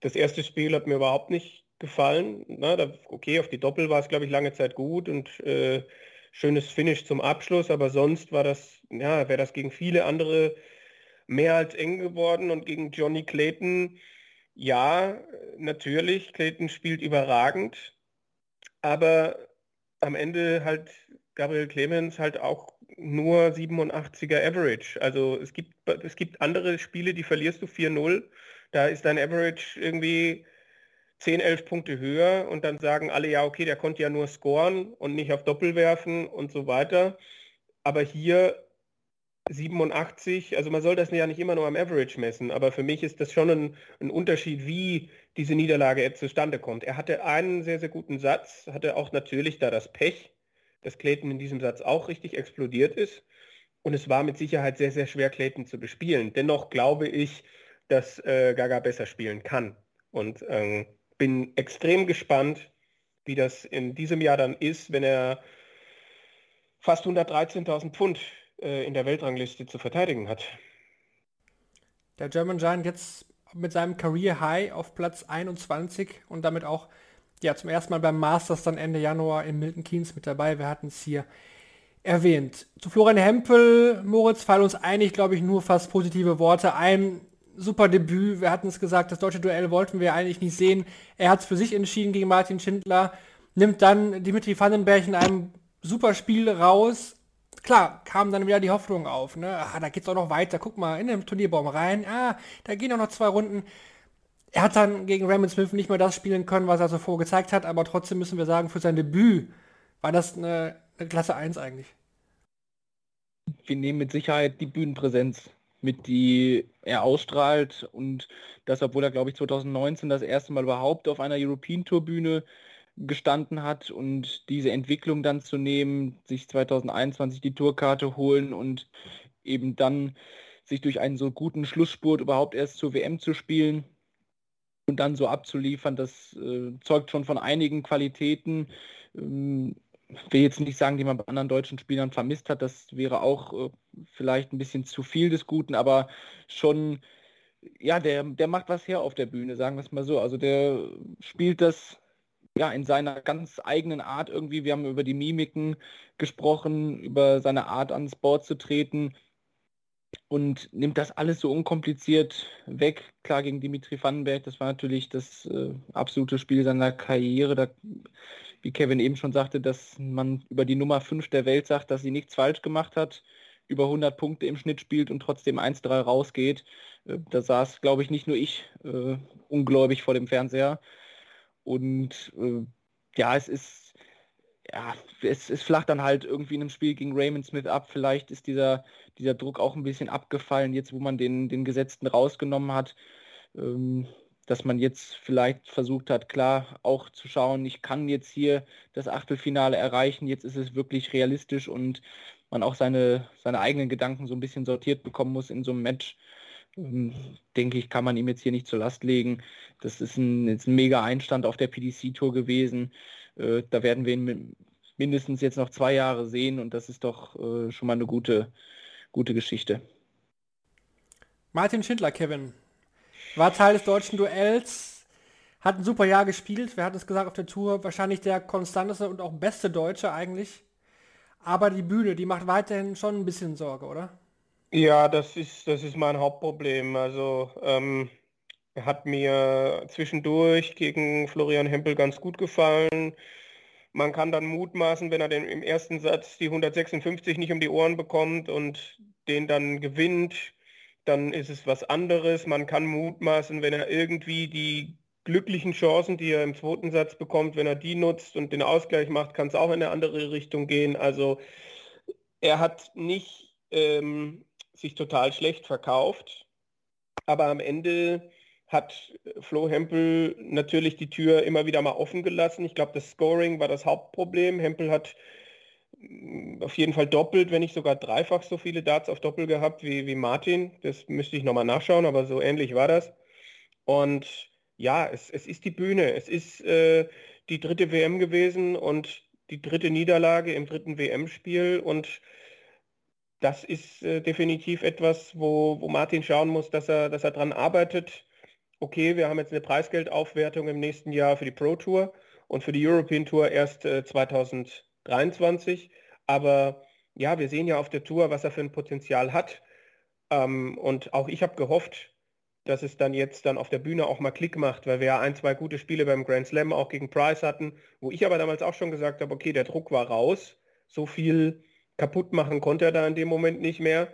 das erste Spiel hat mir überhaupt nicht gefallen. Na, da, okay, auf die Doppel war es, glaube ich, lange Zeit gut und äh, schönes Finish zum Abschluss, aber sonst war das, ja, wäre das gegen viele andere mehr als eng geworden und gegen Johnny Clayton, ja, natürlich, Clayton spielt überragend, aber am Ende halt Gabriel Clemens halt auch nur 87er Average. Also es gibt, es gibt andere Spiele, die verlierst du 4-0, da ist dein Average irgendwie 10, 11 Punkte höher und dann sagen alle, ja, okay, der konnte ja nur scoren und nicht auf Doppel werfen und so weiter. Aber hier 87, also man soll das ja nicht immer nur am Average messen, aber für mich ist das schon ein, ein, Unterschied, wie diese Niederlage jetzt zustande kommt. Er hatte einen sehr, sehr guten Satz, hatte auch natürlich da das Pech, dass Clayton in diesem Satz auch richtig explodiert ist. Und es war mit Sicherheit sehr, sehr schwer, Clayton zu bespielen. Dennoch glaube ich, dass äh, Gaga besser spielen kann. Und ähm, bin extrem gespannt, wie das in diesem Jahr dann ist, wenn er fast 113.000 Pfund äh, in der Weltrangliste zu verteidigen hat. Der German Giant jetzt mit seinem Career High auf Platz 21 und damit auch ja zum ersten Mal beim Masters dann Ende Januar in Milton Keynes mit dabei. Wir hatten es hier erwähnt. Zu Florian Hempel, Moritz, fallen uns einig, glaube ich, nur fast positive Worte. Ein super Debüt. Wir hatten es gesagt, das deutsche Duell wollten wir eigentlich nicht sehen. Er hat es für sich entschieden gegen Martin Schindler, nimmt dann Dimitri Vandenberg in einem super Spiel raus, klar, kam dann wieder die Hoffnung auf, ne? Ah, da geht's auch noch weiter. Guck mal, in den Turnierbaum rein. Ah, da gehen auch noch zwei Runden. Er hat dann gegen Raymond Smith nicht mehr das spielen können, was er zuvor gezeigt hat, aber trotzdem müssen wir sagen, für sein Debüt war das eine, eine Klasse 1 eigentlich. Wir nehmen mit Sicherheit die Bühnenpräsenz mit, die er ausstrahlt und das, obwohl er, glaube ich, 2019 das erste Mal überhaupt auf einer European Tour Bühne gestanden hat und diese Entwicklung dann zu nehmen, sich 2021 die Tourkarte holen und eben dann sich durch einen so guten Schlussspurt überhaupt erst zur WM zu spielen und dann so abzuliefern, das äh, zeugt schon von einigen Qualitäten. Ähm, will jetzt nicht sagen, die man bei anderen deutschen Spielern vermisst hat, das wäre auch äh, vielleicht ein bisschen zu viel des Guten, aber schon, ja, der, der macht was her auf der Bühne, sagen wir es mal so. Also der spielt das ja, in seiner ganz eigenen Art irgendwie. Wir haben über die Mimiken gesprochen, über seine Art ans Board zu treten und nimmt das alles so unkompliziert weg. Klar, gegen Dimitri Vandenberg, das war natürlich das äh, absolute Spiel seiner Karriere. Da, wie Kevin eben schon sagte, dass man über die Nummer 5 der Welt sagt, dass sie nichts falsch gemacht hat, über 100 Punkte im Schnitt spielt und trotzdem 1-3 rausgeht. Äh, da saß, glaube ich, nicht nur ich äh, ungläubig vor dem Fernseher. Und äh, ja, es ist, ja, es, es flacht dann halt irgendwie in einem Spiel gegen Raymond Smith ab. Vielleicht ist dieser, dieser Druck auch ein bisschen abgefallen, jetzt wo man den, den Gesetzten rausgenommen hat. Ähm, dass man jetzt vielleicht versucht hat, klar auch zu schauen, ich kann jetzt hier das Achtelfinale erreichen, jetzt ist es wirklich realistisch und man auch seine, seine eigenen Gedanken so ein bisschen sortiert bekommen muss in so einem Match. Ähm, denke ich, kann man ihm jetzt hier nicht zur Last legen. Das ist ein, jetzt ein mega Einstand auf der PDC-Tour gewesen. Äh, da werden wir ihn mindestens jetzt noch zwei Jahre sehen und das ist doch äh, schon mal eine gute, gute Geschichte. Martin Schindler, Kevin, war Teil des deutschen Duells, hat ein super Jahr gespielt. Wir hatten es gesagt auf der Tour, wahrscheinlich der konstanteste und auch beste Deutsche eigentlich. Aber die Bühne, die macht weiterhin schon ein bisschen Sorge, oder? Ja, das ist, das ist mein Hauptproblem. Also ähm, hat mir zwischendurch gegen Florian Hempel ganz gut gefallen. Man kann dann mutmaßen, wenn er den im ersten Satz die 156 nicht um die Ohren bekommt und den dann gewinnt, dann ist es was anderes. Man kann mutmaßen, wenn er irgendwie die glücklichen Chancen, die er im zweiten Satz bekommt, wenn er die nutzt und den Ausgleich macht, kann es auch in eine andere Richtung gehen. Also er hat nicht ähm, sich total schlecht verkauft. Aber am Ende hat Flo Hempel natürlich die Tür immer wieder mal offen gelassen. Ich glaube, das Scoring war das Hauptproblem. Hempel hat mm, auf jeden Fall doppelt, wenn nicht sogar dreifach so viele Darts auf Doppel gehabt wie, wie Martin. Das müsste ich nochmal nachschauen, aber so ähnlich war das. Und ja, es, es ist die Bühne. Es ist äh, die dritte WM gewesen und die dritte Niederlage im dritten WM-Spiel. Und das ist äh, definitiv etwas, wo, wo Martin schauen muss, dass er, dass er dran arbeitet. Okay, wir haben jetzt eine Preisgeldaufwertung im nächsten Jahr für die Pro Tour und für die European Tour erst äh, 2023. Aber ja, wir sehen ja auf der Tour, was er für ein Potenzial hat. Ähm, und auch ich habe gehofft, dass es dann jetzt dann auf der Bühne auch mal Klick macht, weil wir ja ein, zwei gute Spiele beim Grand Slam auch gegen Price hatten, wo ich aber damals auch schon gesagt habe, okay, der Druck war raus, so viel kaputt machen konnte er da in dem Moment nicht mehr.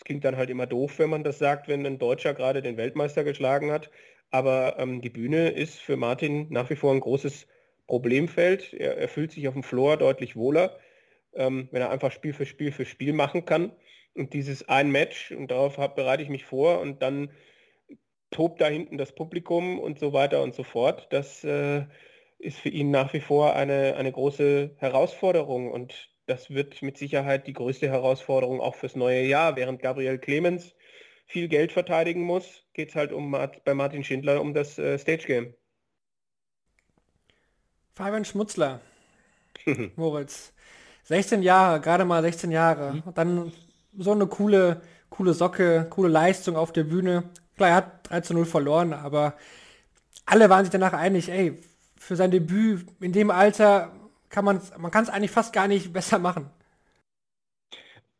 Es klingt dann halt immer doof, wenn man das sagt, wenn ein Deutscher gerade den Weltmeister geschlagen hat. Aber ähm, die Bühne ist für Martin nach wie vor ein großes Problemfeld. Er, er fühlt sich auf dem Floor deutlich wohler, ähm, wenn er einfach Spiel für Spiel für Spiel machen kann. Und dieses ein Match, und darauf hab, bereite ich mich vor, und dann tobt da hinten das Publikum und so weiter und so fort. Das äh, ist für ihn nach wie vor eine, eine große Herausforderung und das wird mit Sicherheit die größte Herausforderung auch fürs neue Jahr. Während Gabriel Clemens viel Geld verteidigen muss, geht es halt um, bei Martin Schindler um das äh, Stage Game. Fabian Schmutzler, Moritz. 16 Jahre, gerade mal 16 Jahre. Mhm. Und dann so eine coole, coole Socke, coole Leistung auf der Bühne. Klar, er hat 3 zu 0 verloren, aber alle waren sich danach einig, ey, für sein Debüt in dem Alter kann man man kann es eigentlich fast gar nicht besser machen.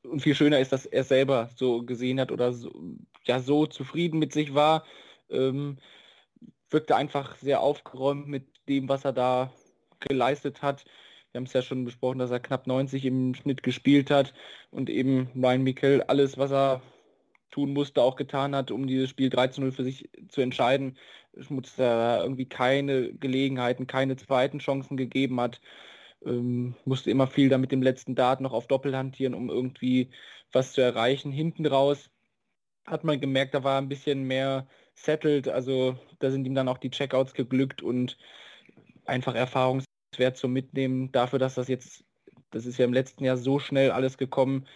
Und viel schöner ist, dass er selber so gesehen hat oder so, ja so zufrieden mit sich war. Ähm, wirkte einfach sehr aufgeräumt mit dem, was er da geleistet hat. Wir haben es ja schon besprochen, dass er knapp 90 im Schnitt gespielt hat und eben Ryan Mikkel alles, was er tun musste, auch getan hat, um dieses Spiel 3 zu 0 für sich zu entscheiden. Schmutz da irgendwie keine Gelegenheiten, keine zweiten Chancen gegeben hat. Ähm, musste immer viel da mit dem letzten Dart noch auf Doppel hantieren, um irgendwie was zu erreichen. Hinten raus hat man gemerkt, da war ein bisschen mehr settled, also da sind ihm dann auch die Checkouts geglückt und einfach erfahrungswert zum Mitnehmen dafür, dass das jetzt, das ist ja im letzten Jahr so schnell alles gekommen,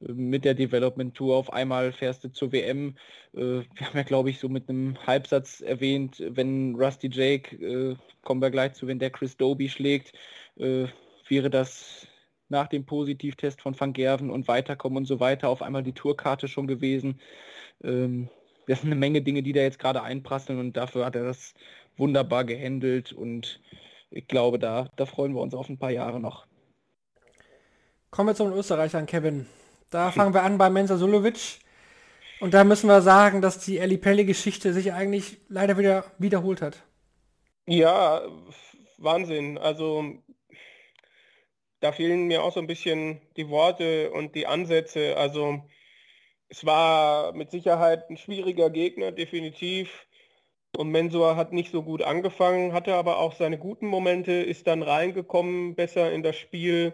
mit der Development Tour auf einmal fährst du zur WM. Äh, wir haben ja, glaube ich, so mit einem Halbsatz erwähnt, wenn Rusty Jake, äh, kommen wir gleich zu, wenn der Chris Doby schlägt, äh, wäre das nach dem Positivtest von Van Gerven und Weiterkommen und so weiter auf einmal die Tourkarte schon gewesen. Ähm, das sind eine Menge Dinge, die da jetzt gerade einprasseln und dafür hat er das wunderbar gehandelt und ich glaube, da, da freuen wir uns auf ein paar Jahre noch. Kommen wir zu den Österreichern, Kevin. Da fangen wir an bei Mensa Sulovic. Und da müssen wir sagen, dass die Eli Pelli-Geschichte sich eigentlich leider wieder wiederholt hat. Ja, Wahnsinn. Also da fehlen mir auch so ein bisschen die Worte und die Ansätze. Also es war mit Sicherheit ein schwieriger Gegner, definitiv. Und Mensur hat nicht so gut angefangen, hatte aber auch seine guten Momente, ist dann reingekommen, besser in das Spiel,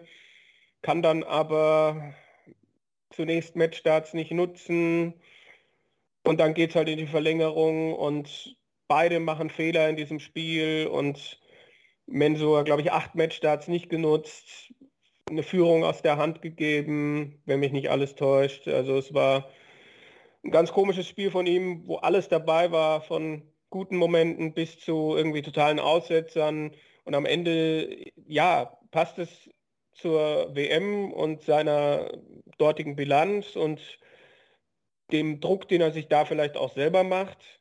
kann dann aber zunächst Matchstarts nicht nutzen und dann geht es halt in die Verlängerung und beide machen Fehler in diesem Spiel und Mensur, glaube ich, acht Matchstarts nicht genutzt, eine Führung aus der Hand gegeben, wenn mich nicht alles täuscht. Also es war ein ganz komisches Spiel von ihm, wo alles dabei war, von guten Momenten bis zu irgendwie totalen Aussetzern. Und am Ende, ja, passt es zur WM und seiner dortigen Bilanz und dem Druck, den er sich da vielleicht auch selber macht.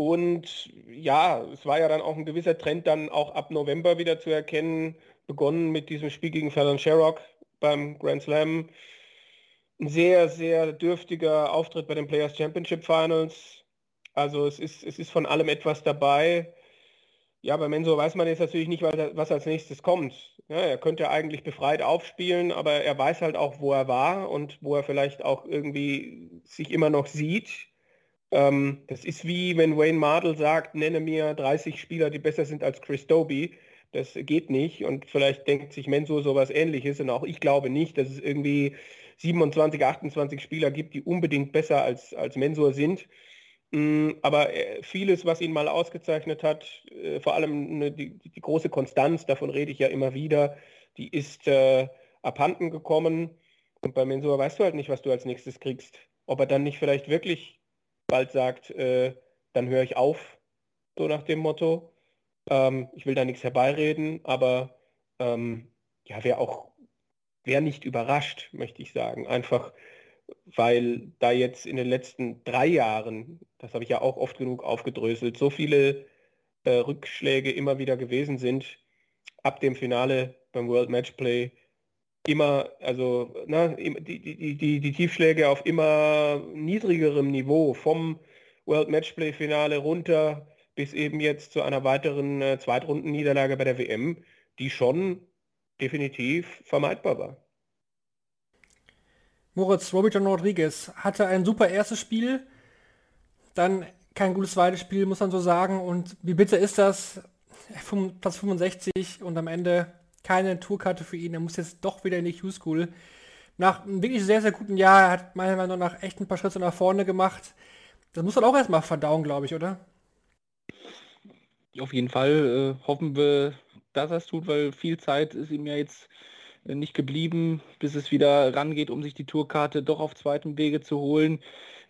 Und ja, es war ja dann auch ein gewisser Trend dann auch ab November wieder zu erkennen, begonnen mit diesem Spiel gegen Fallon Sherrock beim Grand Slam. Ein sehr, sehr dürftiger Auftritt bei den Players Championship Finals. Also es ist, es ist von allem etwas dabei. Ja, bei Mensur weiß man jetzt natürlich nicht, was als nächstes kommt. Ja, er könnte eigentlich befreit aufspielen, aber er weiß halt auch, wo er war und wo er vielleicht auch irgendwie sich immer noch sieht. Ähm, das ist wie wenn Wayne Mardell sagt, nenne mir 30 Spieler, die besser sind als Chris Doby. Das geht nicht und vielleicht denkt sich Mensur sowas ähnliches und auch ich glaube nicht, dass es irgendwie 27, 28 Spieler gibt, die unbedingt besser als, als Mensur sind. Mm, aber äh, vieles, was ihn mal ausgezeichnet hat, äh, vor allem die, die große Konstanz, davon rede ich ja immer wieder, die ist äh, abhanden gekommen. Und bei Mensur weißt du halt nicht, was du als nächstes kriegst. Ob er dann nicht vielleicht wirklich bald sagt, äh, dann höre ich auf, so nach dem Motto. Ähm, ich will da nichts herbeireden, aber ähm, ja, wer auch, wer nicht überrascht, möchte ich sagen. Einfach, weil da jetzt in den letzten drei Jahren, das habe ich ja auch oft genug aufgedröselt, so viele äh, Rückschläge immer wieder gewesen sind, ab dem Finale beim World Matchplay, immer, also ne, die, die, die, die Tiefschläge auf immer niedrigerem Niveau vom World Matchplay Finale runter bis eben jetzt zu einer weiteren äh, Zweitrundenniederlage bei der WM, die schon definitiv vermeidbar war. Moritz Robert Rodriguez hatte ein super erstes Spiel, dann kein gutes zweites Spiel, muss man so sagen. Und wie bitter ist das? Platz 65 und am Ende keine Tourkarte für ihn. Er muss jetzt doch wieder in die Q-School. Nach einem wirklich sehr, sehr guten Jahr, er hat meiner Meinung nach echt ein paar Schritte nach vorne gemacht. Das muss man auch erstmal verdauen, glaube ich, oder? Auf jeden Fall äh, hoffen wir, dass er es tut, weil viel Zeit ist ihm ja jetzt äh, nicht geblieben, bis es wieder rangeht, um sich die Tourkarte doch auf zweitem Wege zu holen.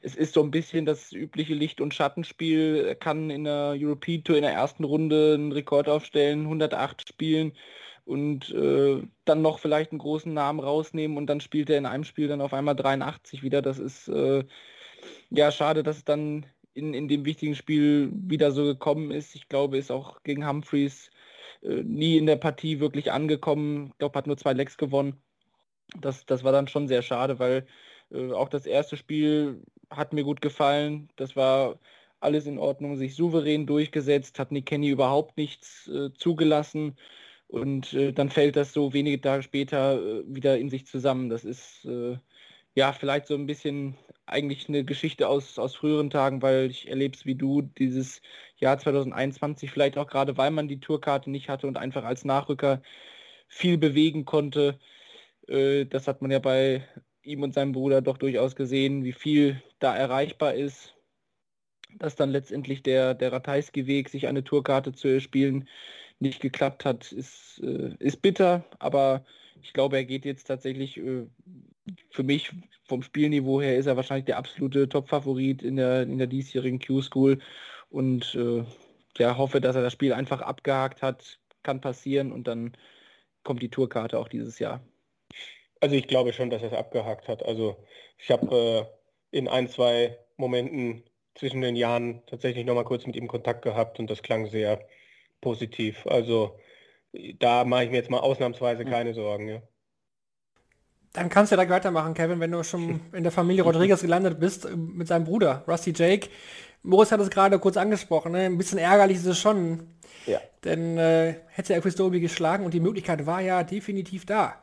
Es ist so ein bisschen das übliche Licht- und Schattenspiel. Er kann in der European Tour in der ersten Runde einen Rekord aufstellen, 108 spielen und äh, dann noch vielleicht einen großen Namen rausnehmen und dann spielt er in einem Spiel dann auf einmal 83 wieder. Das ist äh, ja schade, dass es dann in, in dem wichtigen Spiel wieder so gekommen ist. Ich glaube, ist auch gegen Humphreys äh, nie in der Partie wirklich angekommen. Ich glaube, hat nur zwei Lecks gewonnen. Das, das war dann schon sehr schade, weil äh, auch das erste Spiel hat mir gut gefallen. Das war alles in Ordnung, sich souverän durchgesetzt, hat Nick Kenny überhaupt nichts äh, zugelassen und äh, dann fällt das so wenige Tage später äh, wieder in sich zusammen. Das ist äh, ja vielleicht so ein bisschen eigentlich eine Geschichte aus, aus früheren Tagen, weil ich erlebe es wie du, dieses Jahr 2021, vielleicht auch gerade, weil man die Tourkarte nicht hatte und einfach als Nachrücker viel bewegen konnte. Äh, das hat man ja bei ihm und seinem Bruder doch durchaus gesehen, wie viel da erreichbar ist. Dass dann letztendlich der, der Ratajski-Weg, sich eine Tourkarte zu erspielen, nicht geklappt hat, ist, äh, ist bitter, aber ich glaube, er geht jetzt tatsächlich äh, für mich vom Spielniveau her ist er wahrscheinlich der absolute Top-Favorit in der, in der diesjährigen Q-School und äh, ja, hoffe, dass er das Spiel einfach abgehakt hat. Kann passieren und dann kommt die Tourkarte auch dieses Jahr. Also ich glaube schon, dass er es abgehakt hat. Also ich habe äh, in ein, zwei Momenten zwischen den Jahren tatsächlich nochmal kurz mit ihm Kontakt gehabt und das klang sehr positiv. Also da mache ich mir jetzt mal ausnahmsweise keine Sorgen. Ja. Dann kannst du ja da weitermachen, Kevin, wenn du schon in der Familie Rodriguez gelandet bist äh, mit seinem Bruder, Rusty Jake. Moritz hat es gerade kurz angesprochen, ne? ein bisschen ärgerlich ist es schon. Ja. Denn äh, hätte er Chris Doby geschlagen und die Möglichkeit war ja definitiv da.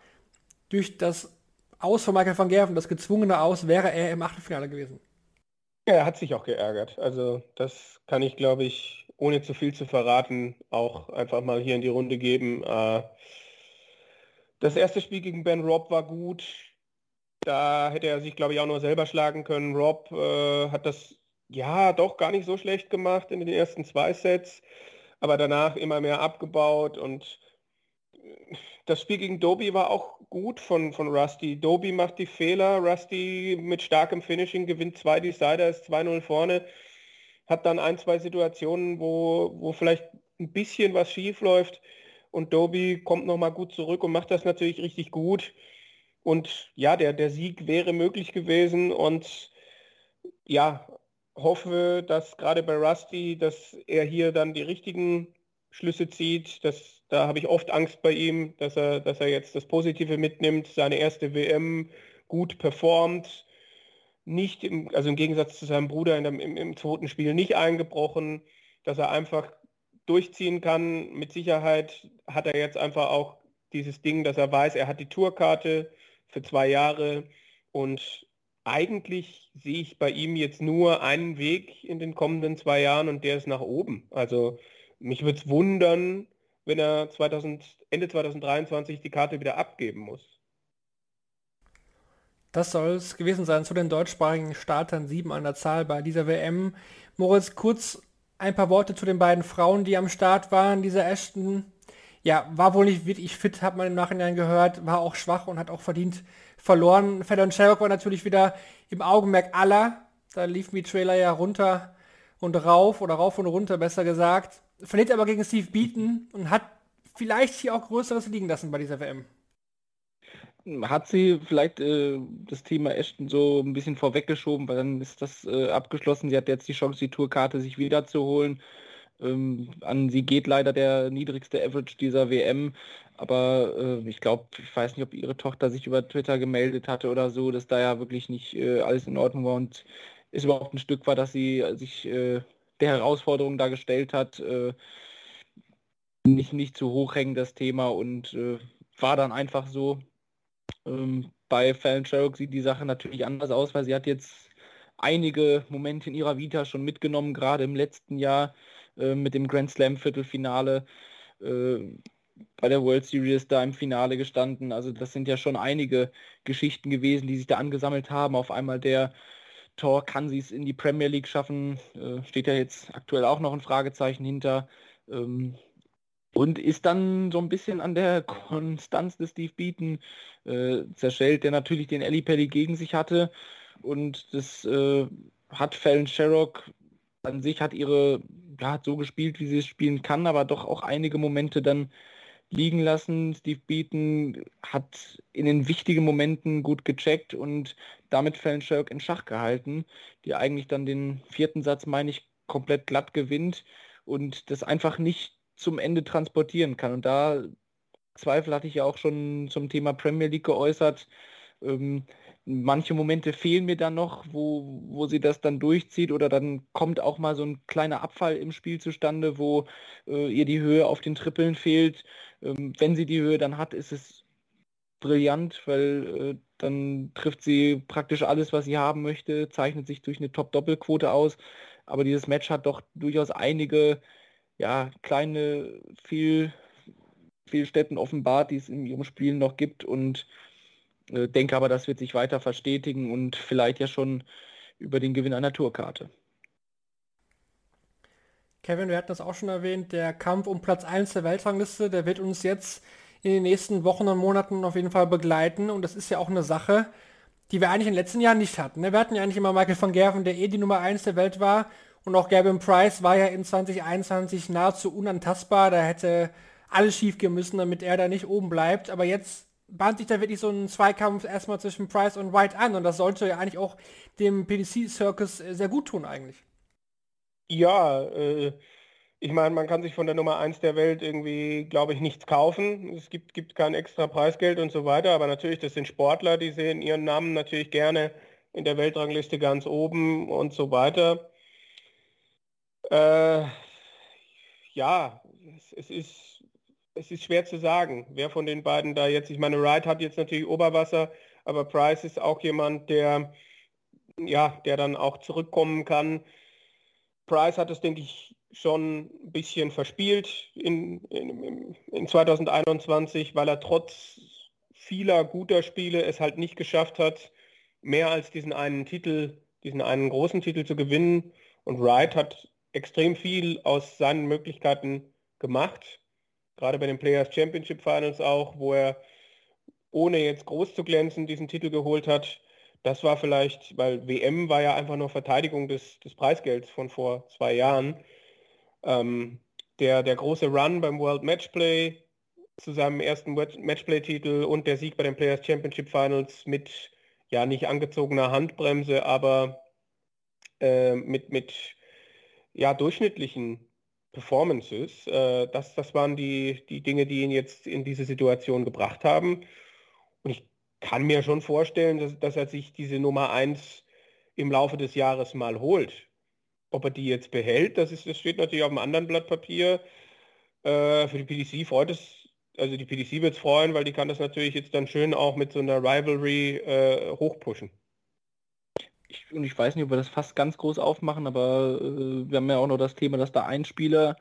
Durch das Aus von Michael van Gerven, das gezwungene Aus, wäre er im Achtelfinale gewesen. Ja, er hat sich auch geärgert. Also das kann ich, glaube ich, ohne zu viel zu verraten, auch einfach mal hier in die Runde geben. Äh, das erste Spiel gegen Ben Robb war gut. Da hätte er sich, glaube ich, auch nur selber schlagen können. Rob äh, hat das ja doch gar nicht so schlecht gemacht in den ersten zwei Sets, aber danach immer mehr abgebaut und das Spiel gegen Doby war auch gut von, von Rusty. Doby macht die Fehler, Rusty mit starkem Finishing gewinnt zwei Decider, ist 2-0 vorne, hat dann ein, zwei Situationen, wo, wo vielleicht ein bisschen was schief läuft und Doby kommt nochmal gut zurück und macht das natürlich richtig gut. Und ja, der, der Sieg wäre möglich gewesen und ja, hoffe, dass gerade bei Rusty, dass er hier dann die richtigen Schlüsse zieht. Das, da habe ich oft Angst bei ihm, dass er, dass er jetzt das Positive mitnimmt, seine erste WM gut performt, nicht im, also im Gegensatz zu seinem Bruder dem, im, im zweiten Spiel nicht eingebrochen, dass er einfach durchziehen kann. Mit Sicherheit hat er jetzt einfach auch dieses Ding, dass er weiß, er hat die Tourkarte für zwei Jahre und eigentlich sehe ich bei ihm jetzt nur einen Weg in den kommenden zwei Jahren und der ist nach oben. Also mich würde es wundern, wenn er 2000, Ende 2023 die Karte wieder abgeben muss. Das soll es gewesen sein zu den deutschsprachigen Startern, sieben an der Zahl bei dieser WM. Moritz, kurz ein paar Worte zu den beiden Frauen, die am Start waren. Dieser Ashton, ja, war wohl nicht wirklich fit, hat man im Nachhinein gehört, war auch schwach und hat auch verdient verloren. Fedon Sherrock war natürlich wieder im Augenmerk aller. Da liefen die Trailer ja runter und rauf oder rauf und runter, besser gesagt. Verliert aber gegen Steve Beaton und hat vielleicht hier auch Größeres liegen lassen bei dieser WM. Hat sie vielleicht äh, das Thema Ashton so ein bisschen vorweggeschoben, weil dann ist das äh, abgeschlossen. Sie hat jetzt die Chance, die Tourkarte sich wiederzuholen. Ähm, an sie geht leider der niedrigste Average dieser WM. Aber äh, ich glaube, ich weiß nicht, ob ihre Tochter sich über Twitter gemeldet hatte oder so, dass da ja wirklich nicht äh, alles in Ordnung war und ist überhaupt ein Stück war, dass sie sich äh, der Herausforderung da gestellt hat. Äh, nicht, nicht zu hoch hängen, das Thema, und äh, war dann einfach so. Ähm, bei Fallon Sherrock sieht die Sache natürlich anders aus, weil sie hat jetzt einige Momente in ihrer Vita schon mitgenommen, gerade im letzten Jahr äh, mit dem Grand Slam Viertelfinale äh, bei der World Series da im Finale gestanden. Also das sind ja schon einige Geschichten gewesen, die sich da angesammelt haben. Auf einmal der Tor kann sie es in die Premier League schaffen, äh, steht ja jetzt aktuell auch noch ein Fragezeichen hinter. Ähm, und ist dann so ein bisschen an der Konstanz des Steve Beaton äh, zerschellt, der natürlich den Ellie Pelli gegen sich hatte. Und das äh, hat Fallon Sherrock an sich hat ihre, ja, hat so gespielt, wie sie es spielen kann, aber doch auch einige Momente dann liegen lassen. Steve Beaton hat in den wichtigen Momenten gut gecheckt und damit Fallon Sherrock in Schach gehalten, die eigentlich dann den vierten Satz, meine ich, komplett glatt gewinnt und das einfach nicht zum Ende transportieren kann. Und da Zweifel hatte ich ja auch schon zum Thema Premier League geäußert. Ähm, manche Momente fehlen mir dann noch, wo, wo sie das dann durchzieht oder dann kommt auch mal so ein kleiner Abfall im Spiel zustande, wo äh, ihr die Höhe auf den Trippeln fehlt. Ähm, wenn sie die Höhe dann hat, ist es brillant, weil äh, dann trifft sie praktisch alles, was sie haben möchte, zeichnet sich durch eine Top-Doppelquote aus. Aber dieses Match hat doch durchaus einige ja, kleine Fehl, Fehlstätten offenbart, die es in ihrem Spiel noch gibt und äh, denke aber, das wird sich weiter verstetigen und vielleicht ja schon über den Gewinn einer Tourkarte. Kevin, wir hatten das auch schon erwähnt, der Kampf um Platz 1 der Weltrangliste, der wird uns jetzt in den nächsten Wochen und Monaten auf jeden Fall begleiten und das ist ja auch eine Sache, die wir eigentlich in den letzten Jahren nicht hatten. Ne? Wir hatten ja eigentlich immer Michael van Gerven, der eh die Nummer 1 der Welt war und auch Gavin Price war ja in 2021 nahezu unantastbar. Da hätte alles schief müssen, damit er da nicht oben bleibt. Aber jetzt bahnt sich da wirklich so ein Zweikampf erstmal zwischen Price und White an. Und das sollte ja eigentlich auch dem PDC-Circus äh, sehr gut tun eigentlich. Ja, äh, ich meine, man kann sich von der Nummer 1 der Welt irgendwie, glaube ich, nichts kaufen. Es gibt, gibt kein extra Preisgeld und so weiter. Aber natürlich, das sind Sportler, die sehen ihren Namen natürlich gerne in der Weltrangliste ganz oben und so weiter. Äh, ja, es, es, ist, es ist schwer zu sagen, wer von den beiden da jetzt, ich meine, Wright hat jetzt natürlich Oberwasser, aber Price ist auch jemand, der, ja, der dann auch zurückkommen kann. Price hat es, denke ich, schon ein bisschen verspielt in, in, in 2021, weil er trotz vieler guter Spiele es halt nicht geschafft hat, mehr als diesen einen Titel, diesen einen großen Titel zu gewinnen. Und Wright hat extrem viel aus seinen Möglichkeiten gemacht. Gerade bei den Players Championship Finals auch, wo er ohne jetzt groß zu glänzen diesen Titel geholt hat. Das war vielleicht, weil WM war ja einfach nur Verteidigung des, des Preisgelds von vor zwei Jahren. Ähm, der, der große Run beim World Matchplay zu seinem ersten Matchplay-Titel und der Sieg bei den Players Championship Finals mit ja nicht angezogener Handbremse, aber äh, mit, mit ja, durchschnittlichen Performances. Äh, das, das waren die, die Dinge, die ihn jetzt in diese Situation gebracht haben. Und ich kann mir schon vorstellen, dass, dass er sich diese Nummer 1 im Laufe des Jahres mal holt. Ob er die jetzt behält, das, ist, das steht natürlich auf einem anderen Blatt Papier. Äh, für die PDC freut es, also die PDC wird es freuen, weil die kann das natürlich jetzt dann schön auch mit so einer Rivalry äh, hochpushen ich, und ich weiß nicht, ob wir das fast ganz groß aufmachen, aber äh, wir haben ja auch noch das Thema, dass da ein Spieler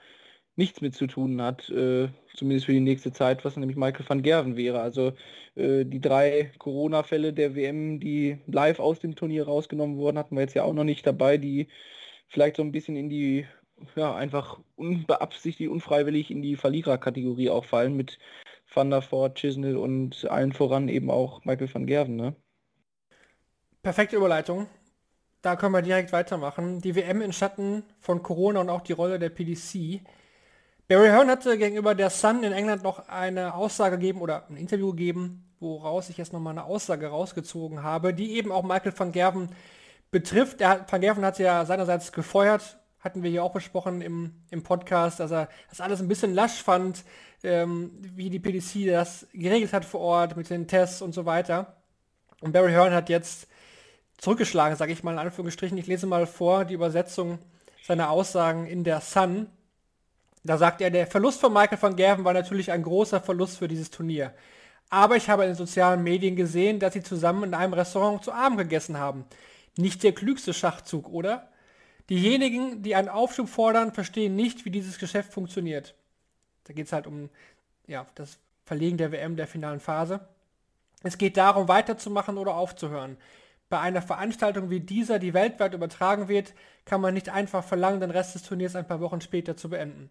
nichts mit zu tun hat, äh, zumindest für die nächste Zeit, was nämlich Michael van Gerven wäre. Also äh, die drei Corona-Fälle der WM, die live aus dem Turnier rausgenommen wurden, hatten wir jetzt ja auch noch nicht dabei, die vielleicht so ein bisschen in die, ja, einfach unbeabsichtigt, unfreiwillig in die Verliererkategorie auch fallen mit Van der Voort, Chisnell und allen voran eben auch Michael van Gerven, ne? Perfekte Überleitung. Da können wir direkt weitermachen. Die WM in Schatten von Corona und auch die Rolle der PDC. Barry Hearn hatte gegenüber der Sun in England noch eine Aussage gegeben oder ein Interview gegeben, woraus ich jetzt nochmal eine Aussage rausgezogen habe, die eben auch Michael van Gerven betrifft. Er, van Gerven hat ja seinerseits gefeuert hatten wir hier auch besprochen im, im Podcast, dass er das alles ein bisschen lasch fand, ähm, wie die PDC das geregelt hat vor Ort mit den Tests und so weiter. Und Barry Hearn hat jetzt zurückgeschlagen, sage ich mal in Anführungsstrichen. Ich lese mal vor die Übersetzung seiner Aussagen in der Sun. Da sagt er, der Verlust von Michael van Gerven war natürlich ein großer Verlust für dieses Turnier. Aber ich habe in den sozialen Medien gesehen, dass sie zusammen in einem Restaurant zu Abend gegessen haben. Nicht der klügste Schachzug, oder? Diejenigen, die einen Aufschub fordern, verstehen nicht, wie dieses Geschäft funktioniert. Da geht es halt um ja, das Verlegen der WM der finalen Phase. Es geht darum, weiterzumachen oder aufzuhören. Bei einer Veranstaltung wie dieser, die weltweit übertragen wird, kann man nicht einfach verlangen, den Rest des Turniers ein paar Wochen später zu beenden.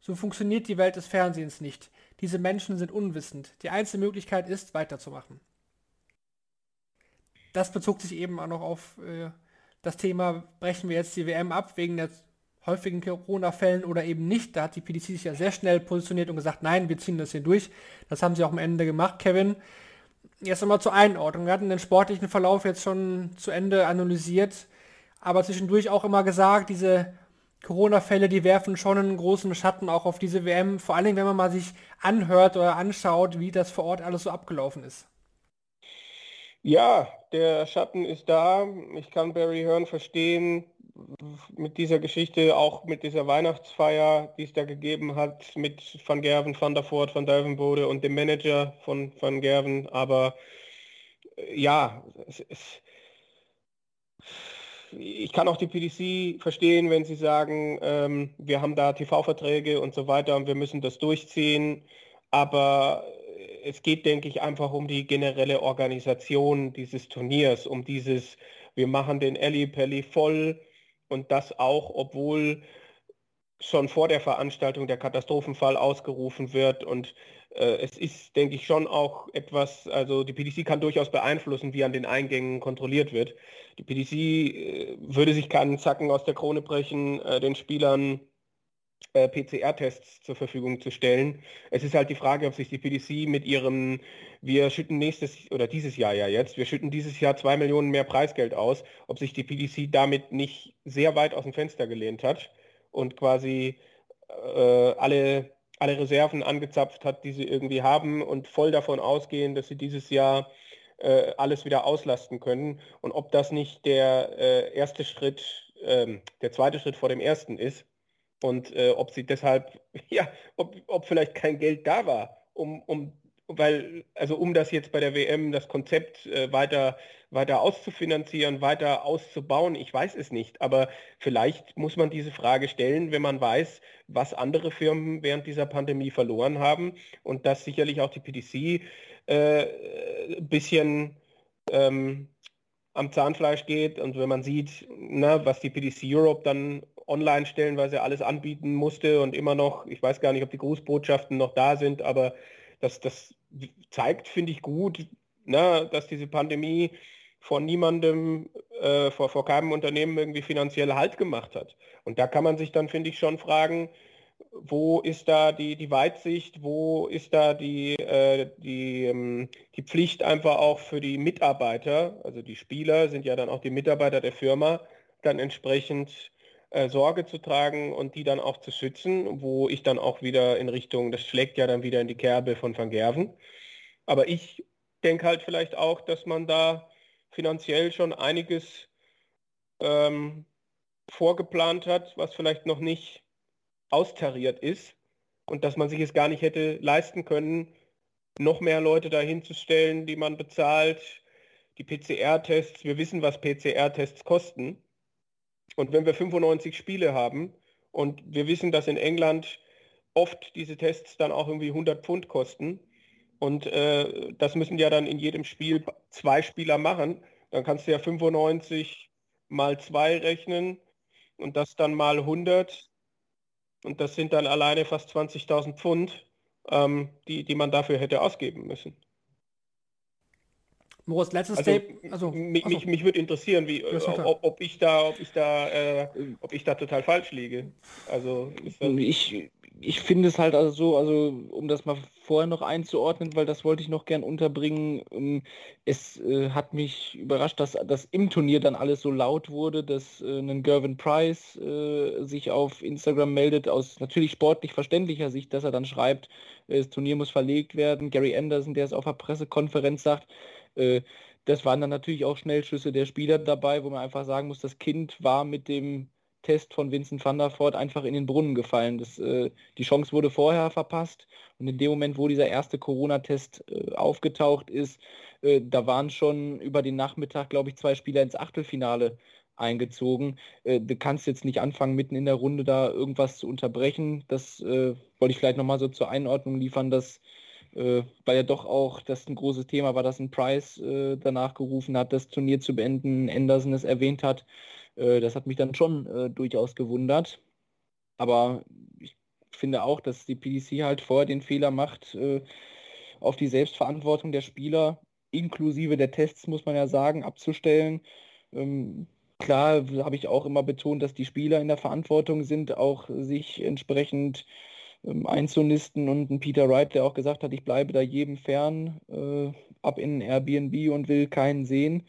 So funktioniert die Welt des Fernsehens nicht. Diese Menschen sind unwissend. Die einzige Möglichkeit ist, weiterzumachen. Das bezog sich eben auch noch auf äh, das Thema, brechen wir jetzt die WM ab wegen der häufigen Corona-Fällen oder eben nicht. Da hat die PDC sich ja sehr schnell positioniert und gesagt, nein, wir ziehen das hier durch. Das haben sie auch am Ende gemacht, Kevin. Jetzt nochmal zur Einordnung. Wir hatten den sportlichen Verlauf jetzt schon zu Ende analysiert, aber zwischendurch auch immer gesagt, diese Corona-Fälle, die werfen schon einen großen Schatten auch auf diese WM, vor allem wenn man mal sich anhört oder anschaut, wie das vor Ort alles so abgelaufen ist. Ja, der Schatten ist da. Ich kann Barry Hearn verstehen mit dieser Geschichte, auch mit dieser Weihnachtsfeier, die es da gegeben hat, mit Van Gerven, Van der Voort, Van Duivenbode und dem Manager von Van Gerven. Aber äh, ja, es, es, ich kann auch die PDC verstehen, wenn sie sagen, ähm, wir haben da TV-Verträge und so weiter und wir müssen das durchziehen. Aber es geht, denke ich, einfach um die generelle Organisation dieses Turniers, um dieses, wir machen den Elli Pelli voll und das auch, obwohl schon vor der Veranstaltung der Katastrophenfall ausgerufen wird und äh, es ist, denke ich, schon auch etwas, also die PDC kann durchaus beeinflussen, wie an den Eingängen kontrolliert wird. Die PDC äh, würde sich keinen Zacken aus der Krone brechen, äh, den Spielern äh, PCR-Tests zur Verfügung zu stellen. Es ist halt die Frage, ob sich die PDC mit ihrem, wir schütten nächstes oder dieses Jahr ja jetzt, wir schütten dieses Jahr zwei Millionen mehr Preisgeld aus, ob sich die PDC damit nicht sehr weit aus dem Fenster gelehnt hat und quasi äh, alle alle Reserven angezapft hat, die sie irgendwie haben und voll davon ausgehen, dass sie dieses Jahr äh, alles wieder auslasten können. Und ob das nicht der äh, erste Schritt, ähm, der zweite Schritt vor dem ersten ist und äh, ob sie deshalb, ja, ob, ob vielleicht kein Geld da war, um, um weil, also um das jetzt bei der WM, das Konzept äh, weiter, weiter auszufinanzieren, weiter auszubauen, ich weiß es nicht. Aber vielleicht muss man diese Frage stellen, wenn man weiß, was andere Firmen während dieser Pandemie verloren haben und dass sicherlich auch die PDC äh, ein bisschen ähm, am Zahnfleisch geht und wenn man sieht, na, was die PDC Europe dann online stellenweise alles anbieten musste und immer noch, ich weiß gar nicht, ob die Grußbotschaften noch da sind, aber das, das zeigt, finde ich gut, ne, dass diese Pandemie von niemandem, äh, vor, vor keinem Unternehmen irgendwie finanziell Halt gemacht hat. Und da kann man sich dann, finde ich, schon fragen, wo ist da die, die Weitsicht, wo ist da die, äh, die, ähm, die Pflicht einfach auch für die Mitarbeiter, also die Spieler sind ja dann auch die Mitarbeiter der Firma, dann entsprechend äh, Sorge zu tragen und die dann auch zu schützen, wo ich dann auch wieder in Richtung, das schlägt ja dann wieder in die Kerbe von Van Gerven. Aber ich denke halt vielleicht auch, dass man da finanziell schon einiges ähm, vorgeplant hat, was vielleicht noch nicht austariert ist und dass man sich es gar nicht hätte leisten können, noch mehr Leute dahin zu stellen, die man bezahlt. Die PCR-Tests, wir wissen, was PCR-Tests kosten. Und wenn wir 95 Spiele haben und wir wissen, dass in England oft diese Tests dann auch irgendwie 100 Pfund kosten und äh, das müssen ja dann in jedem Spiel zwei Spieler machen, dann kannst du ja 95 mal 2 rechnen und das dann mal 100 und das sind dann alleine fast 20.000 Pfund, ähm, die, die man dafür hätte ausgeben müssen. Moritz, letztes Also, Tape. Also, mich, mich, mich würde interessieren, wie, ob, ob ich da, ob ich da, äh, ob ich da total falsch liege. Also Ich, ich finde es halt also so, also um das mal vorher noch einzuordnen, weil das wollte ich noch gern unterbringen. Ähm, es äh, hat mich überrascht, dass das im Turnier dann alles so laut wurde, dass äh, ein Gervin Price äh, sich auf Instagram meldet, aus natürlich sportlich verständlicher Sicht, dass er dann schreibt, äh, das Turnier muss verlegt werden. Gary Anderson, der es auf der Pressekonferenz sagt, äh, das waren dann natürlich auch Schnellschüsse der Spieler dabei, wo man einfach sagen muss, das Kind war mit dem Test von Vincent van der Voort einfach in den Brunnen gefallen. Das, äh, die Chance wurde vorher verpasst und in dem Moment, wo dieser erste Corona-Test äh, aufgetaucht ist, äh, da waren schon über den Nachmittag, glaube ich, zwei Spieler ins Achtelfinale eingezogen. Äh, du kannst jetzt nicht anfangen, mitten in der Runde da irgendwas zu unterbrechen. Das äh, wollte ich vielleicht nochmal so zur Einordnung liefern, dass weil ja doch auch das ein großes Thema war, dass ein Price danach gerufen hat, das Turnier zu beenden, Anderson es erwähnt hat. Äh, das hat mich dann schon äh, durchaus gewundert. Aber ich finde auch, dass die PDC halt vorher den Fehler macht, äh, auf die Selbstverantwortung der Spieler, inklusive der Tests, muss man ja sagen, abzustellen. Ähm, klar habe ich auch immer betont, dass die Spieler in der Verantwortung sind, auch sich entsprechend ähm, einzunisten und ein Peter Wright, der auch gesagt hat, ich bleibe da jedem fern, äh, ab in Airbnb und will keinen sehen.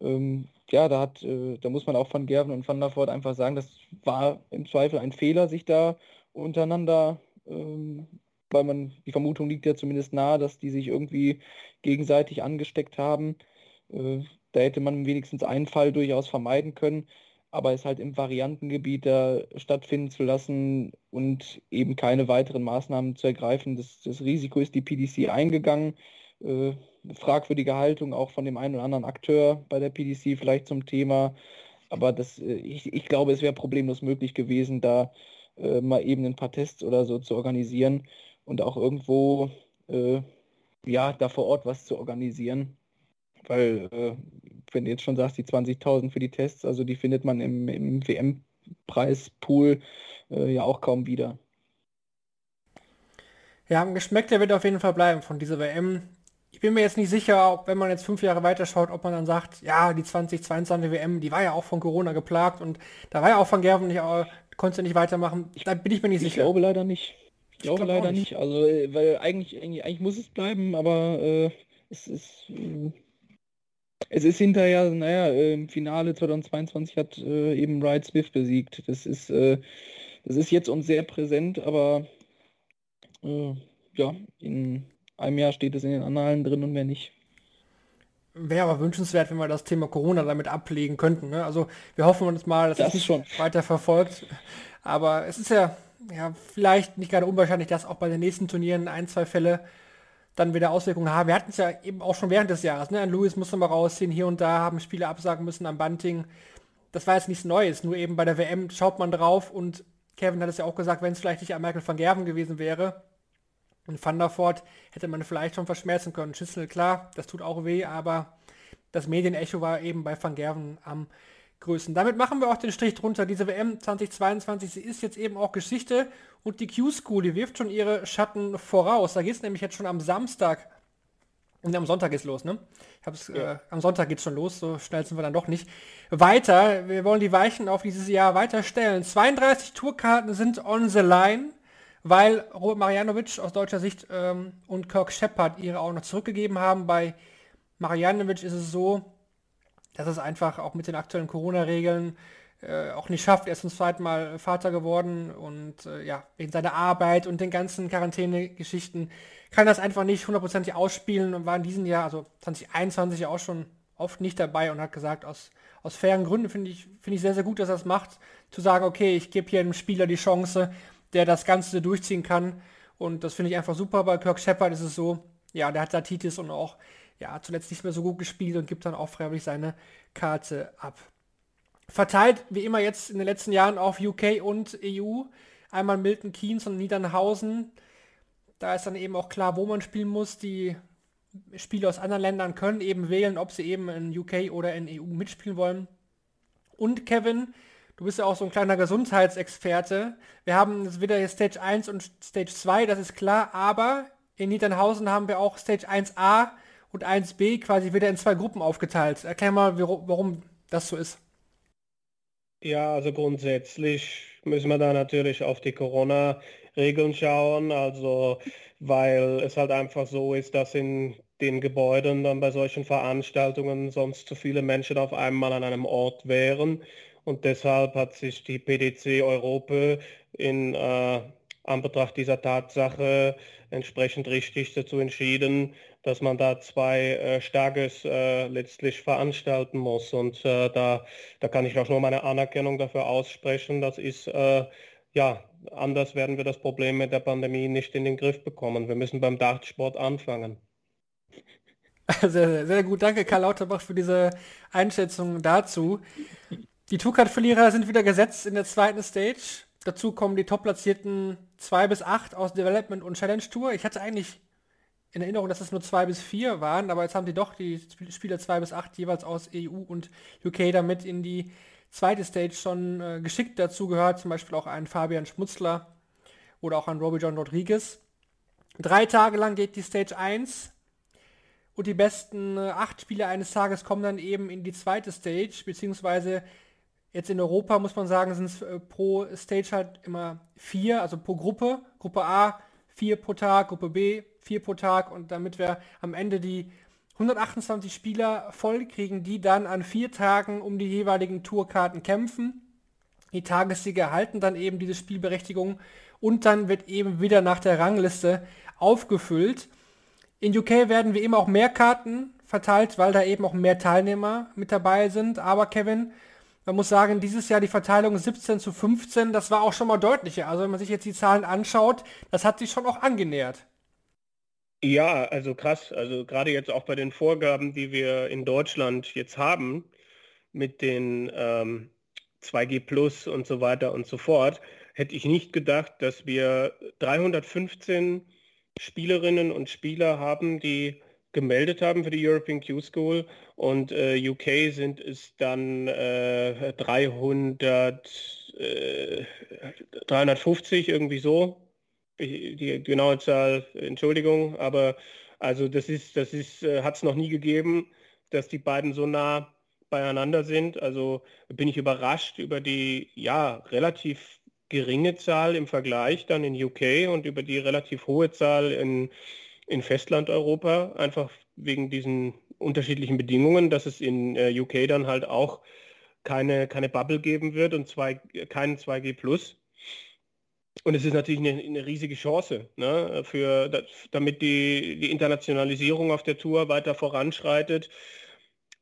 Ähm, ja, da hat, äh, da muss man auch von Gerven und Van der Voort einfach sagen, das war im Zweifel ein Fehler, sich da untereinander, ähm, weil man, die Vermutung liegt ja zumindest nahe, dass die sich irgendwie gegenseitig angesteckt haben. Äh, da hätte man wenigstens einen Fall durchaus vermeiden können, aber es halt im Variantengebiet da stattfinden zu lassen und eben keine weiteren Maßnahmen zu ergreifen, das, das Risiko ist die PDC eingegangen. Äh, fragwürdige Haltung auch von dem einen oder anderen Akteur bei der PDC vielleicht zum Thema. Aber das, äh, ich, ich glaube, es wäre problemlos möglich gewesen, da äh, mal eben ein paar Tests oder so zu organisieren und auch irgendwo äh, ja, da vor Ort was zu organisieren. Weil, äh, wenn du jetzt schon sagst, die 20.000 für die Tests, also die findet man im, im WM-Preispool äh, ja auch kaum wieder. Ja, geschmeckt der wird auf jeden Fall bleiben von dieser WM ich bin mir jetzt nicht sicher, ob, wenn man jetzt fünf Jahre weiter schaut, ob man dann sagt, ja, die 2022 WM, die war ja auch von Corona geplagt und da war ja auch von Gerven nicht, äh, konnte nicht weitermachen. Da bin ich mir nicht ich sicher. Ich glaube leider nicht. Ich, ich glaube glaub leider nicht. nicht. Also, äh, weil eigentlich, eigentlich, eigentlich, muss es bleiben, aber äh, es ist. Äh, es ist hinterher, naja, äh, im Finale 2022 hat äh, eben Wright Smith besiegt. Das ist, das ist jetzt uns sehr präsent, aber ja, in einem Jahr steht es in den Annalen drin und mehr nicht. Wäre aber wünschenswert, wenn wir das Thema Corona damit ablegen könnten. Ne? Also wir hoffen uns mal, dass das es schon weiter verfolgt. Aber es ist ja, ja vielleicht nicht gerade unwahrscheinlich, dass auch bei den nächsten Turnieren ein, zwei Fälle dann wieder Auswirkungen haben. Wir hatten es ja eben auch schon während des Jahres. Ne? An Lewis musste mal rausziehen, hier und da haben Spiele absagen müssen am Bunting. Das war jetzt nichts Neues, nur eben bei der WM schaut man drauf und Kevin hat es ja auch gesagt, wenn es vielleicht nicht an Michael van Gerven gewesen wäre, und Van der Voort hätte man vielleicht schon verschmerzen können. Schüssel, klar, das tut auch weh, aber das Medienecho war eben bei Van Gerven am größten. Damit machen wir auch den Strich drunter. Diese WM 2022, sie ist jetzt eben auch Geschichte und die Q-School, die wirft schon ihre Schatten voraus. Da geht es nämlich jetzt schon am Samstag und am Sonntag geht's los, ne? Ich hab's, ja. äh, am Sonntag geht's schon los, so schnell sind wir dann doch nicht. Weiter, wir wollen die Weichen auf dieses Jahr weiterstellen. 32 Tourkarten sind on the line weil Robert Marianovic aus deutscher Sicht ähm, und Kirk Shepard ihre auch noch zurückgegeben haben. Bei Marianovic ist es so, dass es einfach auch mit den aktuellen Corona-Regeln äh, auch nicht schafft. Er ist zum zweiten Mal Vater geworden und äh, ja, wegen seiner Arbeit und den ganzen Quarantäne-Geschichten kann das einfach nicht hundertprozentig ausspielen und war in diesem Jahr, also 2021 auch schon oft nicht dabei und hat gesagt, aus, aus fairen Gründen finde ich, finde ich sehr, sehr gut, dass er das macht, zu sagen, okay, ich gebe hier einem Spieler die Chance, der das Ganze durchziehen kann. Und das finde ich einfach super. Bei Kirk Shepard ist es so, ja, der hat Satitis und auch ja, zuletzt nicht mehr so gut gespielt und gibt dann auch freiwillig seine Karte ab. Verteilt wie immer jetzt in den letzten Jahren auf UK und EU. Einmal Milton Keynes und Niedernhausen. Da ist dann eben auch klar, wo man spielen muss. Die Spieler aus anderen Ländern können eben wählen, ob sie eben in UK oder in EU mitspielen wollen. Und Kevin, Du bist ja auch so ein kleiner Gesundheitsexperte. Wir haben wieder Stage 1 und Stage 2, das ist klar, aber in Niedernhausen haben wir auch Stage 1a und 1b quasi wieder in zwei Gruppen aufgeteilt. Erklär mal, warum das so ist. Ja, also grundsätzlich müssen wir da natürlich auf die Corona Regeln schauen. Also weil es halt einfach so ist, dass in den Gebäuden dann bei solchen Veranstaltungen sonst zu viele Menschen auf einmal an einem Ort wären. Und deshalb hat sich die PDC Europa in äh, Anbetracht dieser Tatsache entsprechend richtig dazu entschieden, dass man da zwei äh, Stages äh, letztlich veranstalten muss. Und äh, da, da kann ich auch nur meine Anerkennung dafür aussprechen. Das ist, äh, ja, anders werden wir das Problem mit der Pandemie nicht in den Griff bekommen. Wir müssen beim Dartsport anfangen. Sehr, sehr, gut. Danke, Karl Lauterbach, für diese Einschätzung dazu. Die Tourcard-Verlierer sind wieder gesetzt in der zweiten Stage. Dazu kommen die top-platzierten 2 bis 8 aus Development und Challenge Tour. Ich hatte eigentlich in Erinnerung, dass es nur 2 bis 4 waren, aber jetzt haben die doch die Spieler 2 bis 8 jeweils aus EU und UK damit in die zweite Stage schon äh, geschickt dazu gehört. Zum Beispiel auch ein Fabian Schmutzler oder auch ein Robbie John Rodriguez. Drei Tage lang geht die Stage 1 und die besten äh, acht Spieler eines Tages kommen dann eben in die zweite Stage, beziehungsweise Jetzt in Europa muss man sagen, sind es äh, pro Stage halt immer vier, also pro Gruppe. Gruppe A vier pro Tag, Gruppe B vier pro Tag und damit wir am Ende die 128 Spieler voll kriegen, die dann an vier Tagen um die jeweiligen Tourkarten kämpfen. Die Tagessieger erhalten dann eben diese Spielberechtigung und dann wird eben wieder nach der Rangliste aufgefüllt. In UK werden wie immer auch mehr Karten verteilt, weil da eben auch mehr Teilnehmer mit dabei sind. Aber Kevin, man muss sagen, dieses Jahr die Verteilung 17 zu 15, das war auch schon mal deutlicher. Also wenn man sich jetzt die Zahlen anschaut, das hat sich schon auch angenähert. Ja, also krass. Also gerade jetzt auch bei den Vorgaben, die wir in Deutschland jetzt haben, mit den ähm, 2G Plus und so weiter und so fort, hätte ich nicht gedacht, dass wir 315 Spielerinnen und Spieler haben, die gemeldet haben für die European Q School und äh, UK sind es dann äh, 300, äh, 350 irgendwie so. Die, genaue Zahl, Entschuldigung, aber also das ist, das ist, äh, hat es noch nie gegeben, dass die beiden so nah beieinander sind. Also bin ich überrascht über die ja relativ geringe Zahl im Vergleich dann in UK und über die relativ hohe Zahl in in Festlandeuropa, einfach wegen diesen unterschiedlichen Bedingungen, dass es in äh, UK dann halt auch keine, keine Bubble geben wird und zwei, keinen 2G Plus. Und es ist natürlich eine, eine riesige Chance, ne, für, damit die, die Internationalisierung auf der Tour weiter voranschreitet.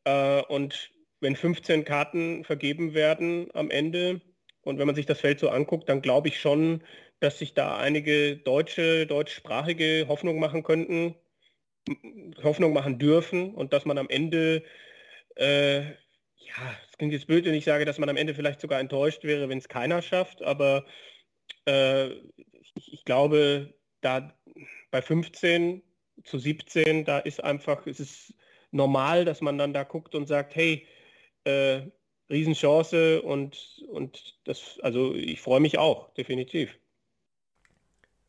Äh, und wenn 15 Karten vergeben werden am Ende und wenn man sich das Feld so anguckt, dann glaube ich schon, dass sich da einige deutsche, deutschsprachige Hoffnung machen könnten, Hoffnung machen dürfen und dass man am Ende, äh, ja, es klingt jetzt blöd, wenn ich sage, dass man am Ende vielleicht sogar enttäuscht wäre, wenn es keiner schafft, aber äh, ich, ich, glaube, da bei 15 zu 17, da ist einfach, es ist normal, dass man dann da guckt und sagt, hey, äh, Riesenchance und, und das, also ich freue mich auch, definitiv.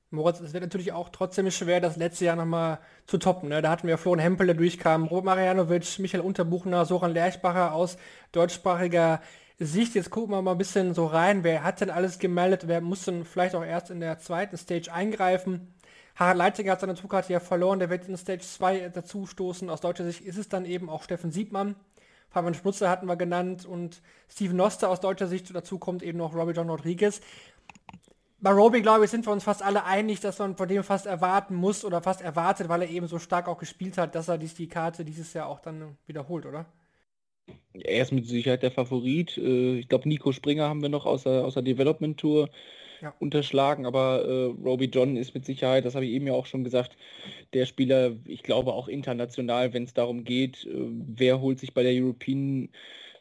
Moritz, es wird natürlich auch trotzdem schwer, das letzte Jahr nochmal zu toppen. Ne? Da hatten wir Florian Hempel, der durchkam, Robert Marianovic, Michael Unterbuchner, Soran Lerchbacher aus deutschsprachiger Sicht. Jetzt gucken wir mal ein bisschen so rein. Wer hat denn alles gemeldet? Wer muss denn vielleicht auch erst in der zweiten Stage eingreifen? Harald Leitinger hat seine Zugkarte ja verloren. Der wird in Stage 2 dazu stoßen. Aus deutscher Sicht ist es dann eben auch Steffen Siebmann. Fabian Schmutzer hatten wir genannt und Steven Noster aus deutscher Sicht. Dazu kommt eben noch Robbie John Rodriguez bei Roby, glaube ich, sind wir uns fast alle einig, dass man von dem fast erwarten muss oder fast erwartet, weil er eben so stark auch gespielt hat, dass er die Karte dieses Jahr auch dann wiederholt, oder? Er ist mit Sicherheit der Favorit. Äh, ich glaube, Nico Springer haben wir noch aus der, aus der Development Tour ja. unterschlagen, aber äh, Roby John ist mit Sicherheit, das habe ich eben ja auch schon gesagt, der Spieler, ich glaube auch international, wenn es darum geht, äh, wer holt sich bei der European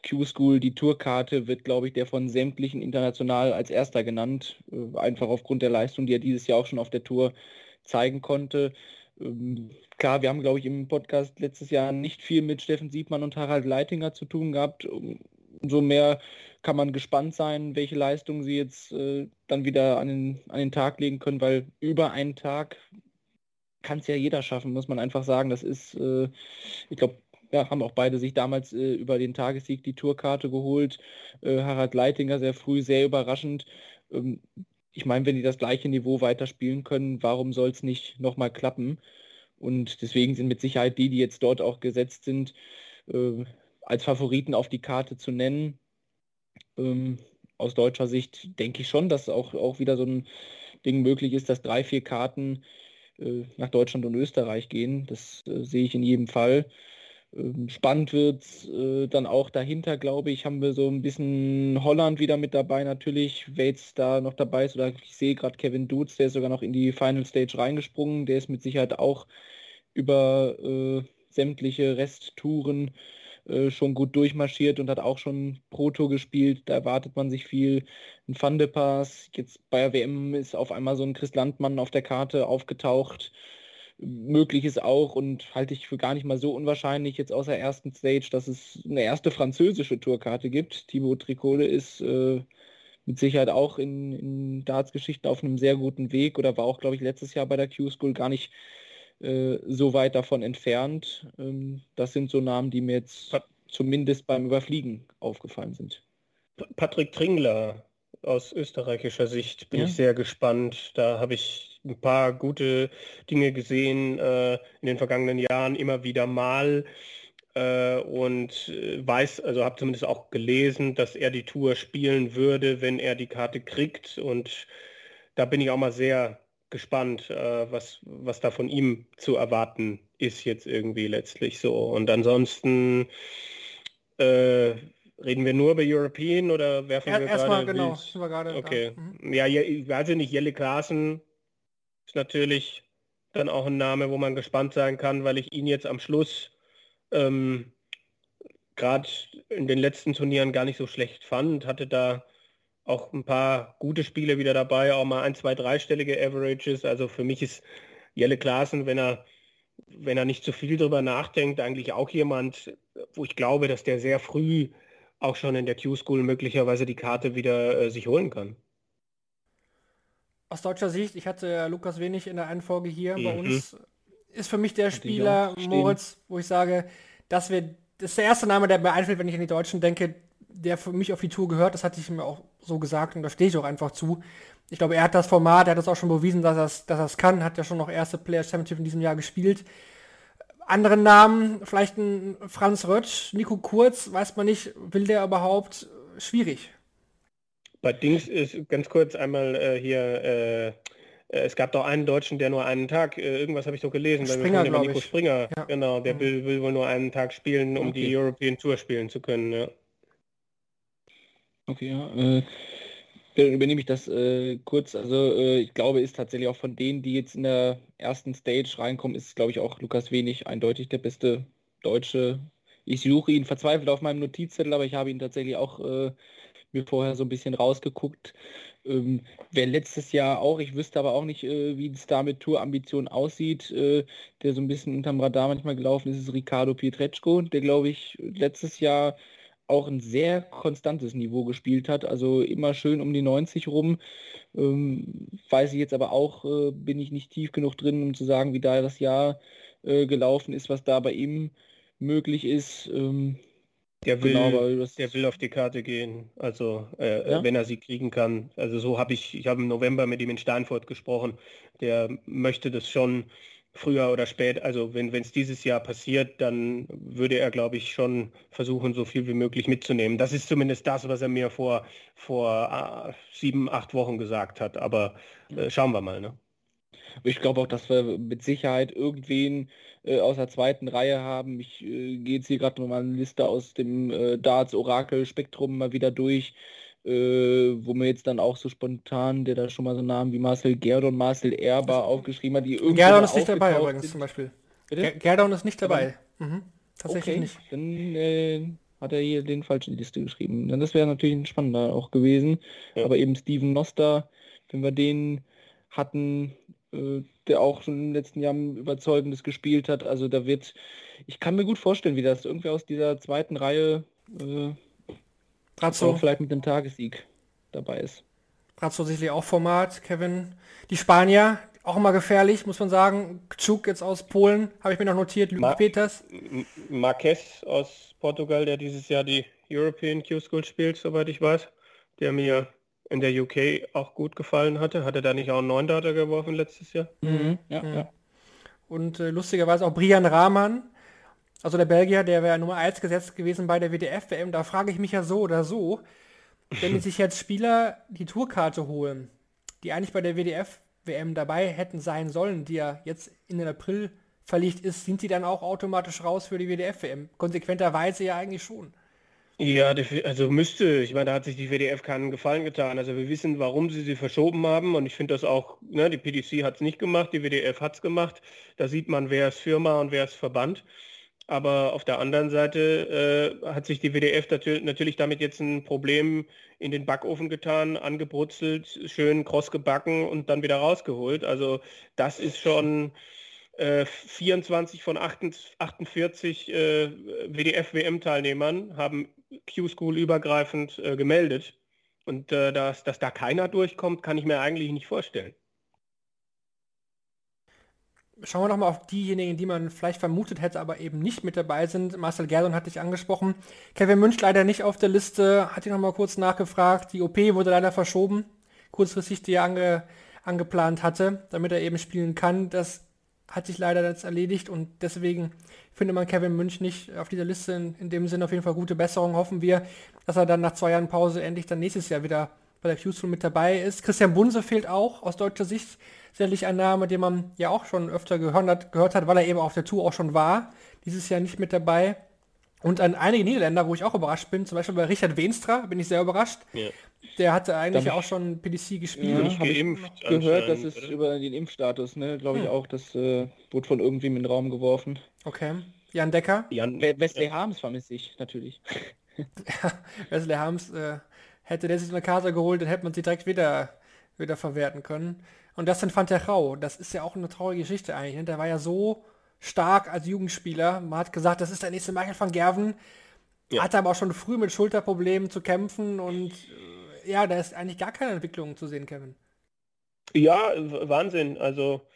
Q-School, die Tourkarte wird, glaube ich, der von sämtlichen international als erster genannt, äh, einfach aufgrund der Leistung, die er dieses Jahr auch schon auf der Tour zeigen konnte. Ähm, klar, wir haben, glaube ich, im Podcast letztes Jahr nicht viel mit Steffen Siebmann und Harald Leitinger zu tun gehabt. Umso mehr kann man gespannt sein, welche Leistungen sie jetzt äh, dann wieder an den, an den Tag legen können, weil über einen Tag kann es ja jeder schaffen, muss man einfach sagen. Das ist, äh, ich glaube, ja, haben auch beide sich damals äh, über den Tagessieg die Tourkarte geholt. Äh, Harald Leitinger sehr früh, sehr überraschend. Ähm, ich meine, wenn die das gleiche Niveau weiterspielen können, warum soll es nicht nochmal klappen? Und deswegen sind mit Sicherheit die, die jetzt dort auch gesetzt sind, äh, als Favoriten auf die Karte zu nennen. Ähm, aus deutscher Sicht denke ich schon, dass auch, auch wieder so ein Ding möglich ist, dass drei, vier Karten äh, nach Deutschland und Österreich gehen. Das äh, sehe ich in jedem Fall. Ähm, spannend wird äh, dann auch dahinter, glaube ich, haben wir so ein bisschen Holland wieder mit dabei natürlich. Wer jetzt da noch dabei ist, oder ich sehe gerade Kevin Dutz, der ist sogar noch in die Final Stage reingesprungen. Der ist mit Sicherheit auch über äh, sämtliche Resttouren äh, schon gut durchmarschiert und hat auch schon Proto gespielt. Da erwartet man sich viel. Ein Van de Pass, jetzt bei der WM ist auf einmal so ein Chris Landmann auf der Karte aufgetaucht möglich ist auch und halte ich für gar nicht mal so unwahrscheinlich jetzt aus der ersten Stage, dass es eine erste französische Tourkarte gibt. Thibaut Tricole ist äh, mit Sicherheit auch in, in Darts-Geschichten auf einem sehr guten Weg oder war auch, glaube ich, letztes Jahr bei der Q-School gar nicht äh, so weit davon entfernt. Ähm, das sind so Namen, die mir jetzt zumindest beim Überfliegen aufgefallen sind. Patrick Tringler aus österreichischer Sicht bin ja. ich sehr gespannt. Da habe ich ein paar gute Dinge gesehen äh, in den vergangenen Jahren, immer wieder mal. Äh, und äh, weiß, also habe zumindest auch gelesen, dass er die Tour spielen würde, wenn er die Karte kriegt. Und da bin ich auch mal sehr gespannt, äh, was, was da von ihm zu erwarten ist jetzt irgendwie letztlich so. Und ansonsten äh, Reden wir nur über European oder werfen er, wir erstmal genau, sind wir gerade Okay. Mhm. Ja, ich weiß nicht, Jelle Klaassen ist natürlich dann auch ein Name, wo man gespannt sein kann, weil ich ihn jetzt am Schluss ähm, gerade in den letzten Turnieren gar nicht so schlecht fand, hatte da auch ein paar gute Spiele wieder dabei, auch mal ein, zwei, dreistellige Averages. Also für mich ist Jelle Klaassen, wenn er wenn er nicht zu viel drüber nachdenkt, eigentlich auch jemand, wo ich glaube, dass der sehr früh auch schon in der Q-School möglicherweise die Karte wieder äh, sich holen kann. Aus deutscher Sicht, ich hatte Lukas Wenig in der einen Folge hier mhm. bei uns, ist für mich der Spieler Moritz, wo ich sage, dass wir, das ist der erste Name, der mir einfällt, wenn ich an die Deutschen denke, der für mich auf die Tour gehört, das hatte ich mir auch so gesagt und da stehe ich auch einfach zu. Ich glaube, er hat das Format, er hat das auch schon bewiesen, dass er es dass kann, hat ja schon noch erste Player Championship in diesem Jahr gespielt andere Namen, vielleicht ein Franz Rötsch, Nico Kurz, weiß man nicht, will der überhaupt? Schwierig. Bei Dings ist ganz kurz einmal äh, hier, äh, äh es gab doch einen Deutschen, der nur einen Tag, äh, irgendwas habe ich doch gelesen, Springer, bei Nico Springer, ja. genau, der mhm. will, will, wohl nur einen Tag spielen, um okay. die European Tour spielen zu können. Ja. Okay, ja. Äh, dann übernehme ich das äh, kurz. Also äh, ich glaube, ist tatsächlich auch von denen, die jetzt in der ersten Stage reinkommen, ist, glaube ich, auch Lukas Wenig eindeutig der beste Deutsche. Ich suche ihn verzweifelt auf meinem Notizzettel, aber ich habe ihn tatsächlich auch äh, mir vorher so ein bisschen rausgeguckt. Ähm, wer letztes Jahr auch, ich wüsste aber auch nicht, äh, wie es da mit Tourambitionen aussieht, äh, der so ein bisschen unterm Radar manchmal gelaufen ist, ist Ricardo Pietreczko, der, glaube ich, letztes Jahr auch ein sehr konstantes Niveau gespielt hat, also immer schön um die 90 rum. Ähm, weiß ich jetzt aber auch, äh, bin ich nicht tief genug drin, um zu sagen, wie da das Jahr äh, gelaufen ist, was da bei ihm möglich ist. Ähm, der will, genau, der will auf die Karte gehen, also äh, ja? wenn er sie kriegen kann. Also so habe ich, ich habe im November mit ihm in Steinfurt gesprochen. Der möchte das schon früher oder spät, also wenn es dieses Jahr passiert, dann würde er, glaube ich, schon versuchen, so viel wie möglich mitzunehmen. Das ist zumindest das, was er mir vor, vor äh, sieben, acht Wochen gesagt hat. Aber äh, schauen wir mal. Ne? Ich glaube auch, dass wir mit Sicherheit irgendwen äh, aus der zweiten Reihe haben. Ich äh, gehe jetzt hier gerade mal eine Liste aus dem äh, Darts Orakel Spektrum mal wieder durch wo man jetzt dann auch so spontan, der da schon mal so Namen wie Marcel Gerdon, Marcel Erber aufgeschrieben hat, die irgendwie. Gerdon ist nicht dabei übrigens sind. zum Beispiel. Bitte? Gerdon ist nicht dabei. Mhm. Tatsächlich okay. nicht. Dann äh, hat er hier den falschen Liste geschrieben. Dann das wäre natürlich ein spannender auch gewesen. Ja. Aber eben Steven Noster, wenn wir den hatten, äh, der auch schon in den letzten Jahren überzeugendes gespielt hat. Also da wird, ich kann mir gut vorstellen, wie das irgendwie aus dieser zweiten Reihe äh, Brazzo. Auch vielleicht mit dem Tagessieg dabei ist. Brazzo sicherlich auch Format, Kevin. Die Spanier, auch immer gefährlich, muss man sagen. Kczuk jetzt aus Polen, habe ich mir noch notiert. Luke Peters. Marquez aus Portugal, der dieses Jahr die European Q-School spielt, soweit ich weiß. Der mir in der UK auch gut gefallen hatte. Hatte da nicht auch einen neuen Data geworfen letztes Jahr? Mhm. Ja, Mhm. ja. Und äh, lustigerweise auch Brian Rahman, also der Belgier, der wäre Nummer 1 gesetzt gewesen bei der WDF-WM. Da frage ich mich ja so oder so, wenn sich jetzt Spieler die Tourkarte holen, die eigentlich bei der WDF-WM dabei hätten sein sollen, die ja jetzt in den April verlegt ist, sind die dann auch automatisch raus für die WDF-WM? Konsequenterweise ja eigentlich schon. Ja, also müsste. Ich meine, da hat sich die WDF keinen Gefallen getan. Also wir wissen, warum sie sie verschoben haben und ich finde das auch, ne, die PDC hat es nicht gemacht, die WDF hat es gemacht. Da sieht man, wer ist Firma und wer ist Verband. Aber auf der anderen Seite äh, hat sich die WDF natür- natürlich damit jetzt ein Problem in den Backofen getan, angebrutzelt, schön kross gebacken und dann wieder rausgeholt. Also das ist schon äh, 24 von 48 48 äh, WDF-WM-Teilnehmern haben Q-School übergreifend äh, gemeldet. Und äh, dass, dass da keiner durchkommt, kann ich mir eigentlich nicht vorstellen. Schauen wir noch mal auf diejenigen, die man vielleicht vermutet hätte, aber eben nicht mit dabei sind. Marcel Gerdon hatte ich angesprochen. Kevin Münch leider nicht auf der Liste. Hat ihn noch mal kurz nachgefragt. Die OP wurde leider verschoben. Kurzfristig, die er ange, angeplant hatte, damit er eben spielen kann. Das hat sich leider jetzt erledigt und deswegen findet man Kevin Münch nicht auf dieser Liste. In, in dem Sinne auf jeden Fall gute Besserung. Hoffen wir, dass er dann nach zwei Jahren Pause endlich dann nächstes Jahr wieder bei der Q-School mit dabei ist. Christian Bunse fehlt auch aus deutscher Sicht. Sicherlich ein Name, den man ja auch schon öfter gehört hat, gehört hat, weil er eben auf der Tour auch schon war. Dieses Jahr nicht mit dabei. Und an einige Niederländer, wo ich auch überrascht bin, zum Beispiel bei Richard Weenstra, bin ich sehr überrascht. Ja. Der hatte eigentlich Dann- auch schon PDC gespielt. Ja, Nicht hab ich Gehört, das anscheinend, ist oder? über den Impfstatus, ne, glaube ich Hm. auch, das äh, wurde von irgendwem in den Raum geworfen. Okay. Jan Decker, Jan, We- Wesley Harms vermisse ich natürlich. Wesley Harms, äh, hätte der sich eine Karte geholt, dann hätte man sie direkt wieder, wieder verwerten können. Und das dann fand der Rau. Das ist ja auch eine traurige Geschichte eigentlich. Ne? Der war ja so stark als Jugendspieler. Man hat gesagt, das ist der nächste Michael van Gerven. Ja. Hatte aber auch schon früh mit Schulterproblemen zu kämpfen und ja, da ist eigentlich gar keine Entwicklung zu sehen, Kevin. Ja, Wahnsinn. Also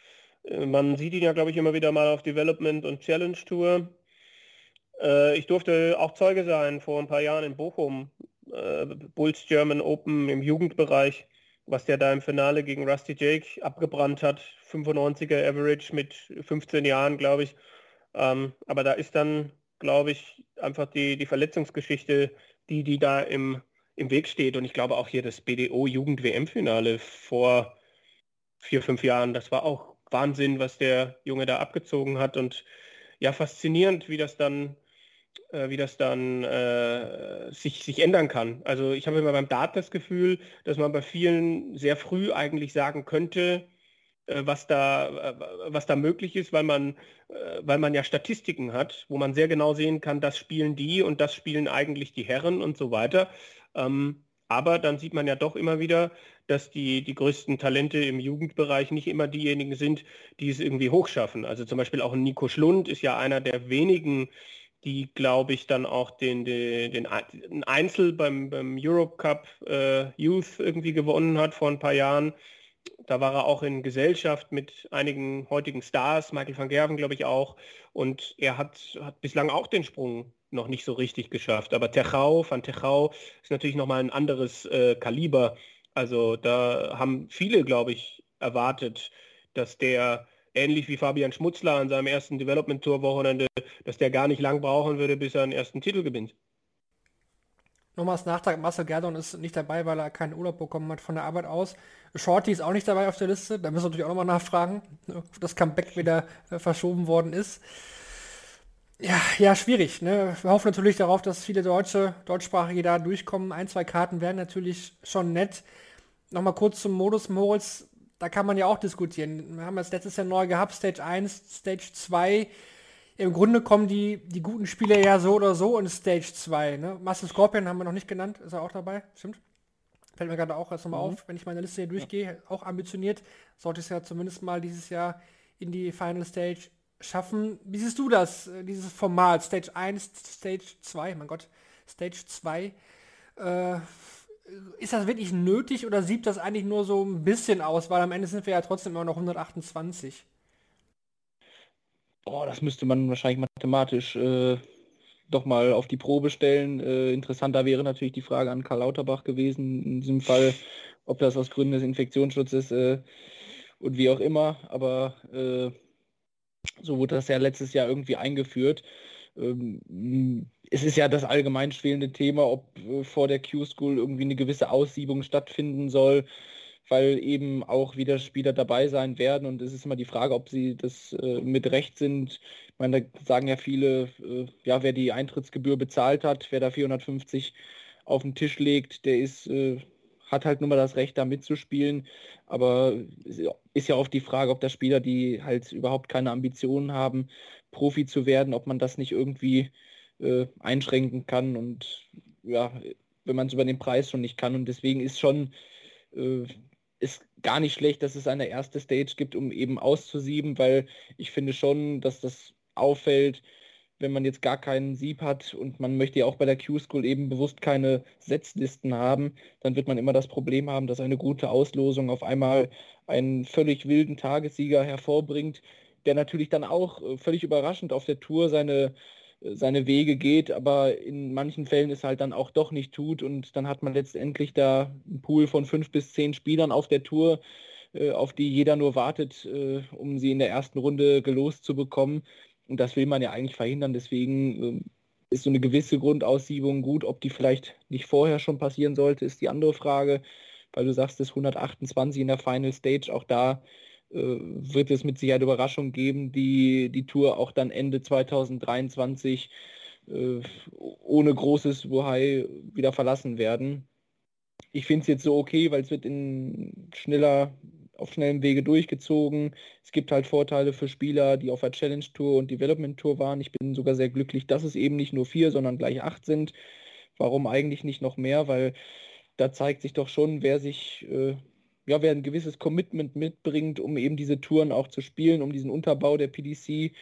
äh, man sieht ihn ja, glaube ich, immer wieder mal auf Development und Challenge Tour. Äh, ich durfte auch Zeuge sein vor ein paar Jahren in Bochum, äh, Bulls German Open im Jugendbereich, was der da im Finale gegen Rusty Jake abgebrannt hat. 95er Average mit 15 Jahren, glaube ich. Ähm, aber da ist dann, glaube ich, einfach die, die Verletzungsgeschichte, die, die da im, im Weg steht. Und ich glaube auch hier das BDO Jugend-WM-Finale vor vier, fünf Jahren. Das war auch Wahnsinn, was der Junge da abgezogen hat und ja, faszinierend, wie das dann, äh, wie das dann äh, sich, sich ändern kann. Also ich habe immer beim Dart das Gefühl, dass man bei vielen sehr früh eigentlich sagen könnte, äh, was da, äh, was da möglich ist, weil man, äh, weil man ja Statistiken hat, wo man sehr genau sehen kann, das spielen die und das spielen eigentlich die Herren und so weiter. Ähm, aber dann sieht man ja doch immer wieder, dass die, die größten Talente im Jugendbereich nicht immer diejenigen sind, die es irgendwie hochschaffen. Also zum Beispiel auch Nico Schlund ist ja einer der wenigen, die, glaube ich, dann auch den, den, den Ei- den Einzel beim, beim Europe Cup äh, Youth irgendwie gewonnen hat vor ein paar Jahren. Da war er auch in Gesellschaft mit einigen heutigen Stars, Michael van Gerven, glaube ich, auch. Und er hat, hat bislang auch den Sprung noch nicht so richtig geschafft. Aber Techau, Van Techau ist natürlich nochmal ein anderes äh, Kaliber. Also da haben viele, glaube ich, erwartet, dass der ähnlich wie Fabian Schmutzler an seinem ersten Development Tour Wochenende, dass der gar nicht lang brauchen würde, bis er einen ersten Titel gewinnt. Nochmals Nachtrag, Marcel Gerdon ist nicht dabei, weil er keinen Urlaub bekommen hat von der Arbeit aus. Shorty ist auch nicht dabei auf der Liste, da müssen wir natürlich auch nochmal nachfragen, ob das Comeback wieder äh, verschoben worden ist. Ja, ja, schwierig. Ne? Wir hoffen natürlich darauf, dass viele Deutsche, Deutschsprachige da durchkommen. Ein, zwei Karten wären natürlich schon nett. Nochmal kurz zum Modus Moritz. Da kann man ja auch diskutieren. Wir haben das letztes Jahr neu gehabt, Stage 1, Stage 2. Im Grunde kommen die, die guten Spieler ja so oder so in Stage 2. Ne? Master Scorpion haben wir noch nicht genannt. Ist er auch dabei? Stimmt. Fällt mir gerade auch erst nochmal auf, wenn ich meine Liste hier durchgehe. Auch ambitioniert. Sollte es ja zumindest mal dieses Jahr in die Final Stage schaffen. Wie siehst du das, äh, dieses Format? Stage 1, Stage 2, mein Gott, Stage 2. Äh, ist das wirklich nötig oder sieht das eigentlich nur so ein bisschen aus? Weil am Ende sind wir ja trotzdem immer noch 128. Oh, das müsste man wahrscheinlich mathematisch äh, doch mal auf die Probe stellen. Äh, interessanter wäre natürlich die Frage an Karl Lauterbach gewesen, in diesem Fall, ob das aus Gründen des Infektionsschutzes äh, und wie auch immer. Aber äh, so wurde das ja letztes Jahr irgendwie eingeführt. Ähm, es ist ja das allgemein schwelende Thema, ob äh, vor der Q-School irgendwie eine gewisse Aussiebung stattfinden soll weil eben auch wieder Spieler dabei sein werden und es ist immer die Frage, ob sie das äh, mit Recht sind. Ich meine, da sagen ja viele, äh, ja, wer die Eintrittsgebühr bezahlt hat, wer da 450 auf den Tisch legt, der ist, äh, hat halt nur mal das Recht, da mitzuspielen. Aber ist ja oft die Frage, ob da Spieler, die halt überhaupt keine Ambitionen haben, Profi zu werden, ob man das nicht irgendwie äh, einschränken kann und ja, wenn man es über den Preis schon nicht kann. Und deswegen ist schon äh, ist gar nicht schlecht, dass es eine erste Stage gibt, um eben auszusieben, weil ich finde schon, dass das auffällt, wenn man jetzt gar keinen Sieb hat und man möchte ja auch bei der Q-School eben bewusst keine Setzlisten haben, dann wird man immer das Problem haben, dass eine gute Auslosung auf einmal einen völlig wilden Tagessieger hervorbringt, der natürlich dann auch äh, völlig überraschend auf der Tour seine seine Wege geht, aber in manchen Fällen es halt dann auch doch nicht tut und dann hat man letztendlich da einen Pool von fünf bis zehn Spielern auf der Tour, äh, auf die jeder nur wartet, äh, um sie in der ersten Runde gelost zu bekommen. Und das will man ja eigentlich verhindern. Deswegen äh, ist so eine gewisse Grundaussiebung gut. Ob die vielleicht nicht vorher schon passieren sollte, ist die andere Frage. Weil du sagst, es 128 in der Final Stage, auch da wird es mit Sicherheit Überraschungen geben, die die Tour auch dann Ende 2023 äh, ohne großes Wuhai wieder verlassen werden. Ich finde es jetzt so okay, weil es wird in schneller, auf schnellem Wege durchgezogen. Es gibt halt Vorteile für Spieler, die auf der Challenge Tour und Development Tour waren. Ich bin sogar sehr glücklich, dass es eben nicht nur vier, sondern gleich acht sind. Warum eigentlich nicht noch mehr? Weil da zeigt sich doch schon, wer sich äh, ja, wer ein gewisses Commitment mitbringt, um eben diese Touren auch zu spielen, um diesen Unterbau der PDC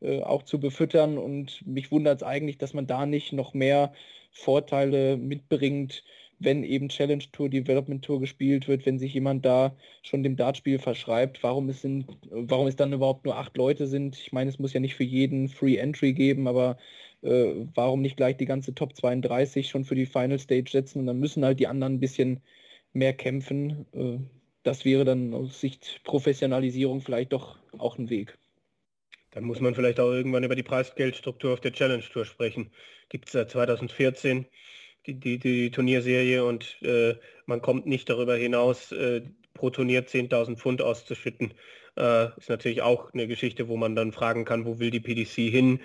äh, auch zu befüttern. Und mich wundert es eigentlich, dass man da nicht noch mehr Vorteile mitbringt, wenn eben Challenge Tour, Development Tour gespielt wird, wenn sich jemand da schon dem Dartspiel verschreibt, warum es sind, warum es dann überhaupt nur acht Leute sind. Ich meine, es muss ja nicht für jeden Free Entry geben, aber äh, warum nicht gleich die ganze Top 32 schon für die Final Stage setzen und dann müssen halt die anderen ein bisschen mehr kämpfen. Äh, das wäre dann aus Sicht Professionalisierung vielleicht doch auch ein Weg. Dann muss man vielleicht auch irgendwann über die Preisgeldstruktur auf der Challenge Tour sprechen. Gibt es seit 2014 die, die, die Turnierserie und äh, man kommt nicht darüber hinaus, äh, pro Turnier 10.000 Pfund auszuschütten. Äh, ist natürlich auch eine Geschichte, wo man dann fragen kann, wo will die PDC hin?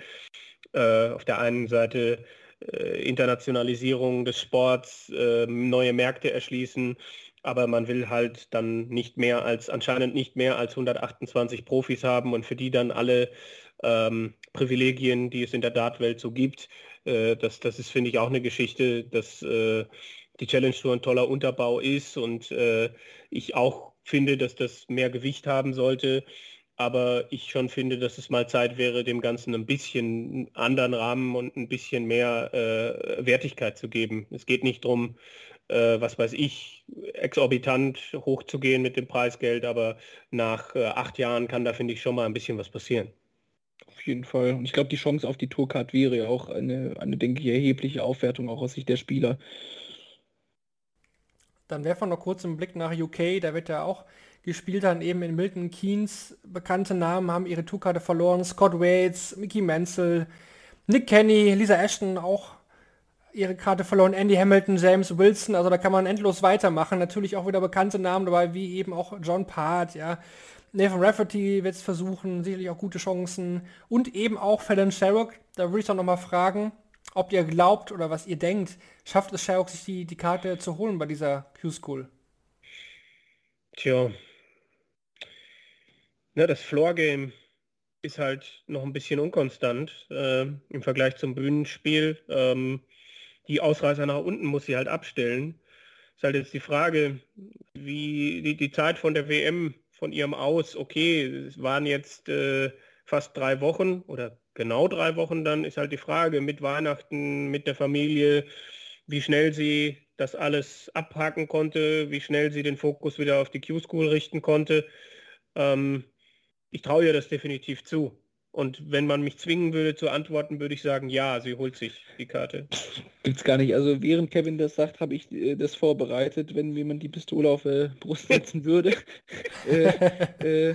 Äh, auf der einen Seite Internationalisierung des Sports, äh, neue Märkte erschließen, aber man will halt dann nicht mehr als, anscheinend nicht mehr als 128 Profis haben und für die dann alle ähm, Privilegien, die es in der Dartwelt so gibt. Äh, das, das ist, finde ich, auch eine Geschichte, dass äh, die Challenge Tour ein toller Unterbau ist und äh, ich auch finde, dass das mehr Gewicht haben sollte aber ich schon finde, dass es mal Zeit wäre, dem Ganzen ein bisschen anderen Rahmen und ein bisschen mehr äh, Wertigkeit zu geben. Es geht nicht darum, äh, was weiß ich, exorbitant hochzugehen mit dem Preisgeld, aber nach äh, acht Jahren kann da, finde ich, schon mal ein bisschen was passieren. Auf jeden Fall. Und ich glaube, die Chance auf die Tourcard wäre ja auch eine, eine, denke ich, erhebliche Aufwertung auch aus Sicht der Spieler. Dann werfen wir noch kurz einen Blick nach UK, da wird ja auch gespielt dann eben in Milton Keynes. Bekannte Namen haben ihre Tourkarte verloren. Scott Waits, Mickey Menzel, Nick Kenny, Lisa Ashton auch ihre Karte verloren. Andy Hamilton, James Wilson. Also da kann man endlos weitermachen. Natürlich auch wieder bekannte Namen dabei, wie eben auch John Part, ja. Nathan Rafferty wird es versuchen, sicherlich auch gute Chancen. Und eben auch Fallon Sherrock. Da würde ich doch nochmal fragen, ob ihr glaubt oder was ihr denkt, schafft es Sherrock sich die, die Karte zu holen bei dieser Q-School? Tja, Ne, das Floor-Game ist halt noch ein bisschen unkonstant äh, im Vergleich zum Bühnenspiel. Ähm, die Ausreißer nach unten muss sie halt abstellen. Ist halt jetzt die Frage, wie die, die Zeit von der WM von ihrem Aus, okay, es waren jetzt äh, fast drei Wochen oder genau drei Wochen dann, ist halt die Frage mit Weihnachten, mit der Familie, wie schnell sie das alles abhaken konnte, wie schnell sie den Fokus wieder auf die Q-School richten konnte. Ähm, ich traue ihr das definitiv zu. Und wenn man mich zwingen würde zu antworten, würde ich sagen, ja, sie holt sich die Karte. Gibt's gar nicht. Also während Kevin das sagt, habe ich äh, das vorbereitet, wenn jemand die Pistole auf äh, Brust setzen würde. äh, äh,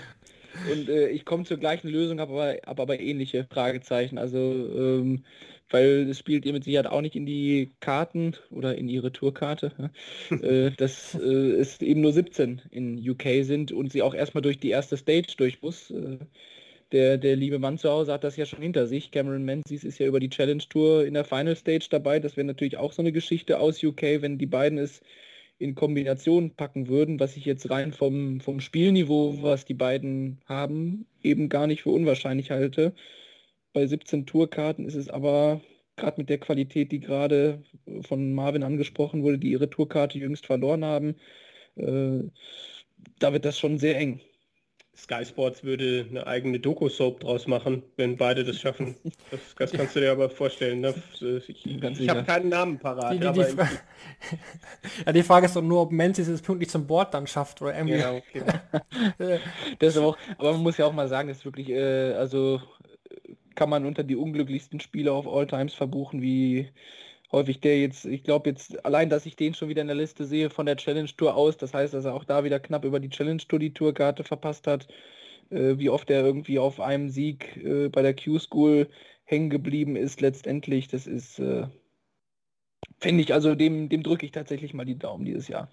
und äh, ich komme zur gleichen Lösung, habe aber, hab aber ähnliche Fragezeichen. Also ähm, weil das spielt ihr mit Sicherheit auch nicht in die Karten oder in ihre Tourkarte, äh, dass äh, es eben nur 17 in UK sind und sie auch erstmal durch die erste Stage durch muss. Äh, der, der liebe Mann zu Hause hat das ja schon hinter sich. Cameron Menzies ist ja über die Challenge Tour in der Final Stage dabei. Das wäre natürlich auch so eine Geschichte aus UK, wenn die beiden es in Kombination packen würden, was ich jetzt rein vom, vom Spielniveau, was die beiden haben, eben gar nicht für unwahrscheinlich halte. Bei 17 Tourkarten ist es aber gerade mit der Qualität, die gerade von Marvin angesprochen wurde, die ihre Tourkarte jüngst verloren haben, äh, da wird das schon sehr eng. Sky Sports würde eine eigene Doku-Soap draus machen, wenn beide das schaffen. Das, das kannst du dir aber vorstellen. Ne? Ich, ich habe keinen Namen parat. Die, die, die, Fra ja, die Frage ist doch nur, ob Menzies es pünktlich zum Board dann schafft oder irgendwie. Ja, okay. das auch, aber man muss ja auch mal sagen, das ist wirklich, äh, also kann man unter die unglücklichsten Spieler auf All Times verbuchen, wie häufig der jetzt, ich glaube jetzt allein, dass ich den schon wieder in der Liste sehe von der Challenge Tour aus, das heißt, dass er auch da wieder knapp über die Challenge Tour die Tourkarte verpasst hat, äh, wie oft er irgendwie auf einem Sieg äh, bei der Q-School hängen geblieben ist letztendlich, das ist, äh, finde ich, also dem, dem drücke ich tatsächlich mal die Daumen dieses Jahr.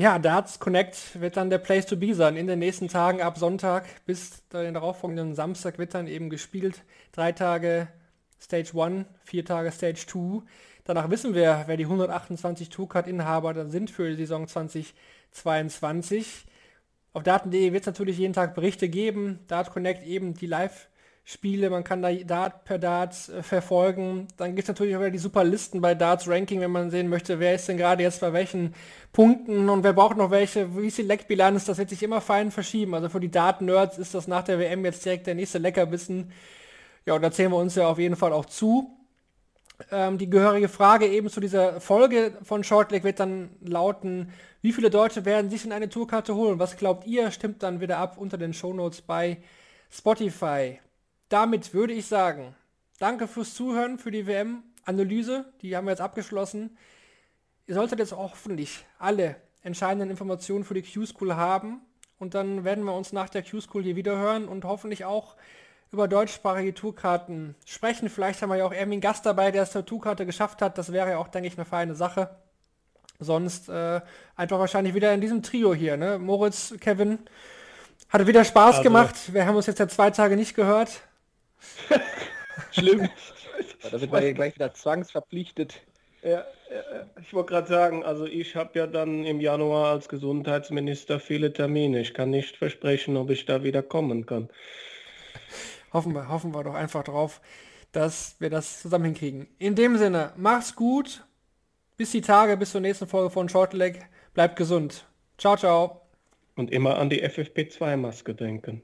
Ja, Darts Connect wird dann der Place to be sein. In den nächsten Tagen ab Sonntag bis den darauffolgenden Samstag wird dann eben gespielt. Drei Tage Stage 1, vier Tage Stage 2. Danach wissen wir, wer die 128 Tourcard-Inhaber dann sind für die Saison 2022. Auf daten.de wird es natürlich jeden Tag Berichte geben. Dart Connect eben die Live- Spiele, man kann da Dart per Darts äh, verfolgen. Dann gibt es natürlich auch wieder die super Listen bei Darts Ranking, wenn man sehen möchte, wer ist denn gerade jetzt bei welchen Punkten und wer braucht noch welche, wie Leckbilanz, das wird sich immer fein verschieben. Also für die Dart-Nerds ist das nach der WM jetzt direkt der nächste Leckerbissen. Ja, und da zählen wir uns ja auf jeden Fall auch zu. Ähm, die gehörige Frage eben zu dieser Folge von Shortleg wird dann lauten, wie viele Deutsche werden sich in eine Tourkarte holen? Was glaubt ihr? Stimmt dann wieder ab unter den Shownotes bei Spotify damit würde ich sagen, danke fürs Zuhören, für die WM-Analyse. Die haben wir jetzt abgeschlossen. Ihr solltet jetzt hoffentlich alle entscheidenden Informationen für die Q-School haben. Und dann werden wir uns nach der Q-School hier wieder hören und hoffentlich auch über deutschsprachige Tourkarten sprechen. Vielleicht haben wir ja auch irgendwie einen Gast dabei, der es zur Tourkarte geschafft hat. Das wäre ja auch, denke ich, eine feine Sache. Sonst äh, einfach wahrscheinlich wieder in diesem Trio hier. Ne? Moritz, Kevin, hatte wieder Spaß also. gemacht. Wir haben uns jetzt ja zwei Tage nicht gehört. Schlimm. da wird man ja gleich wieder zwangsverpflichtet. Ja, ich wollte gerade sagen, also ich habe ja dann im Januar als Gesundheitsminister viele Termine. Ich kann nicht versprechen, ob ich da wieder kommen kann. Hoffen wir, hoffen wir doch einfach drauf, dass wir das zusammen hinkriegen. In dem Sinne, mach's gut. Bis die Tage, bis zur nächsten Folge von Shortleg. Bleibt gesund. Ciao, ciao. Und immer an die FFP2-Maske denken.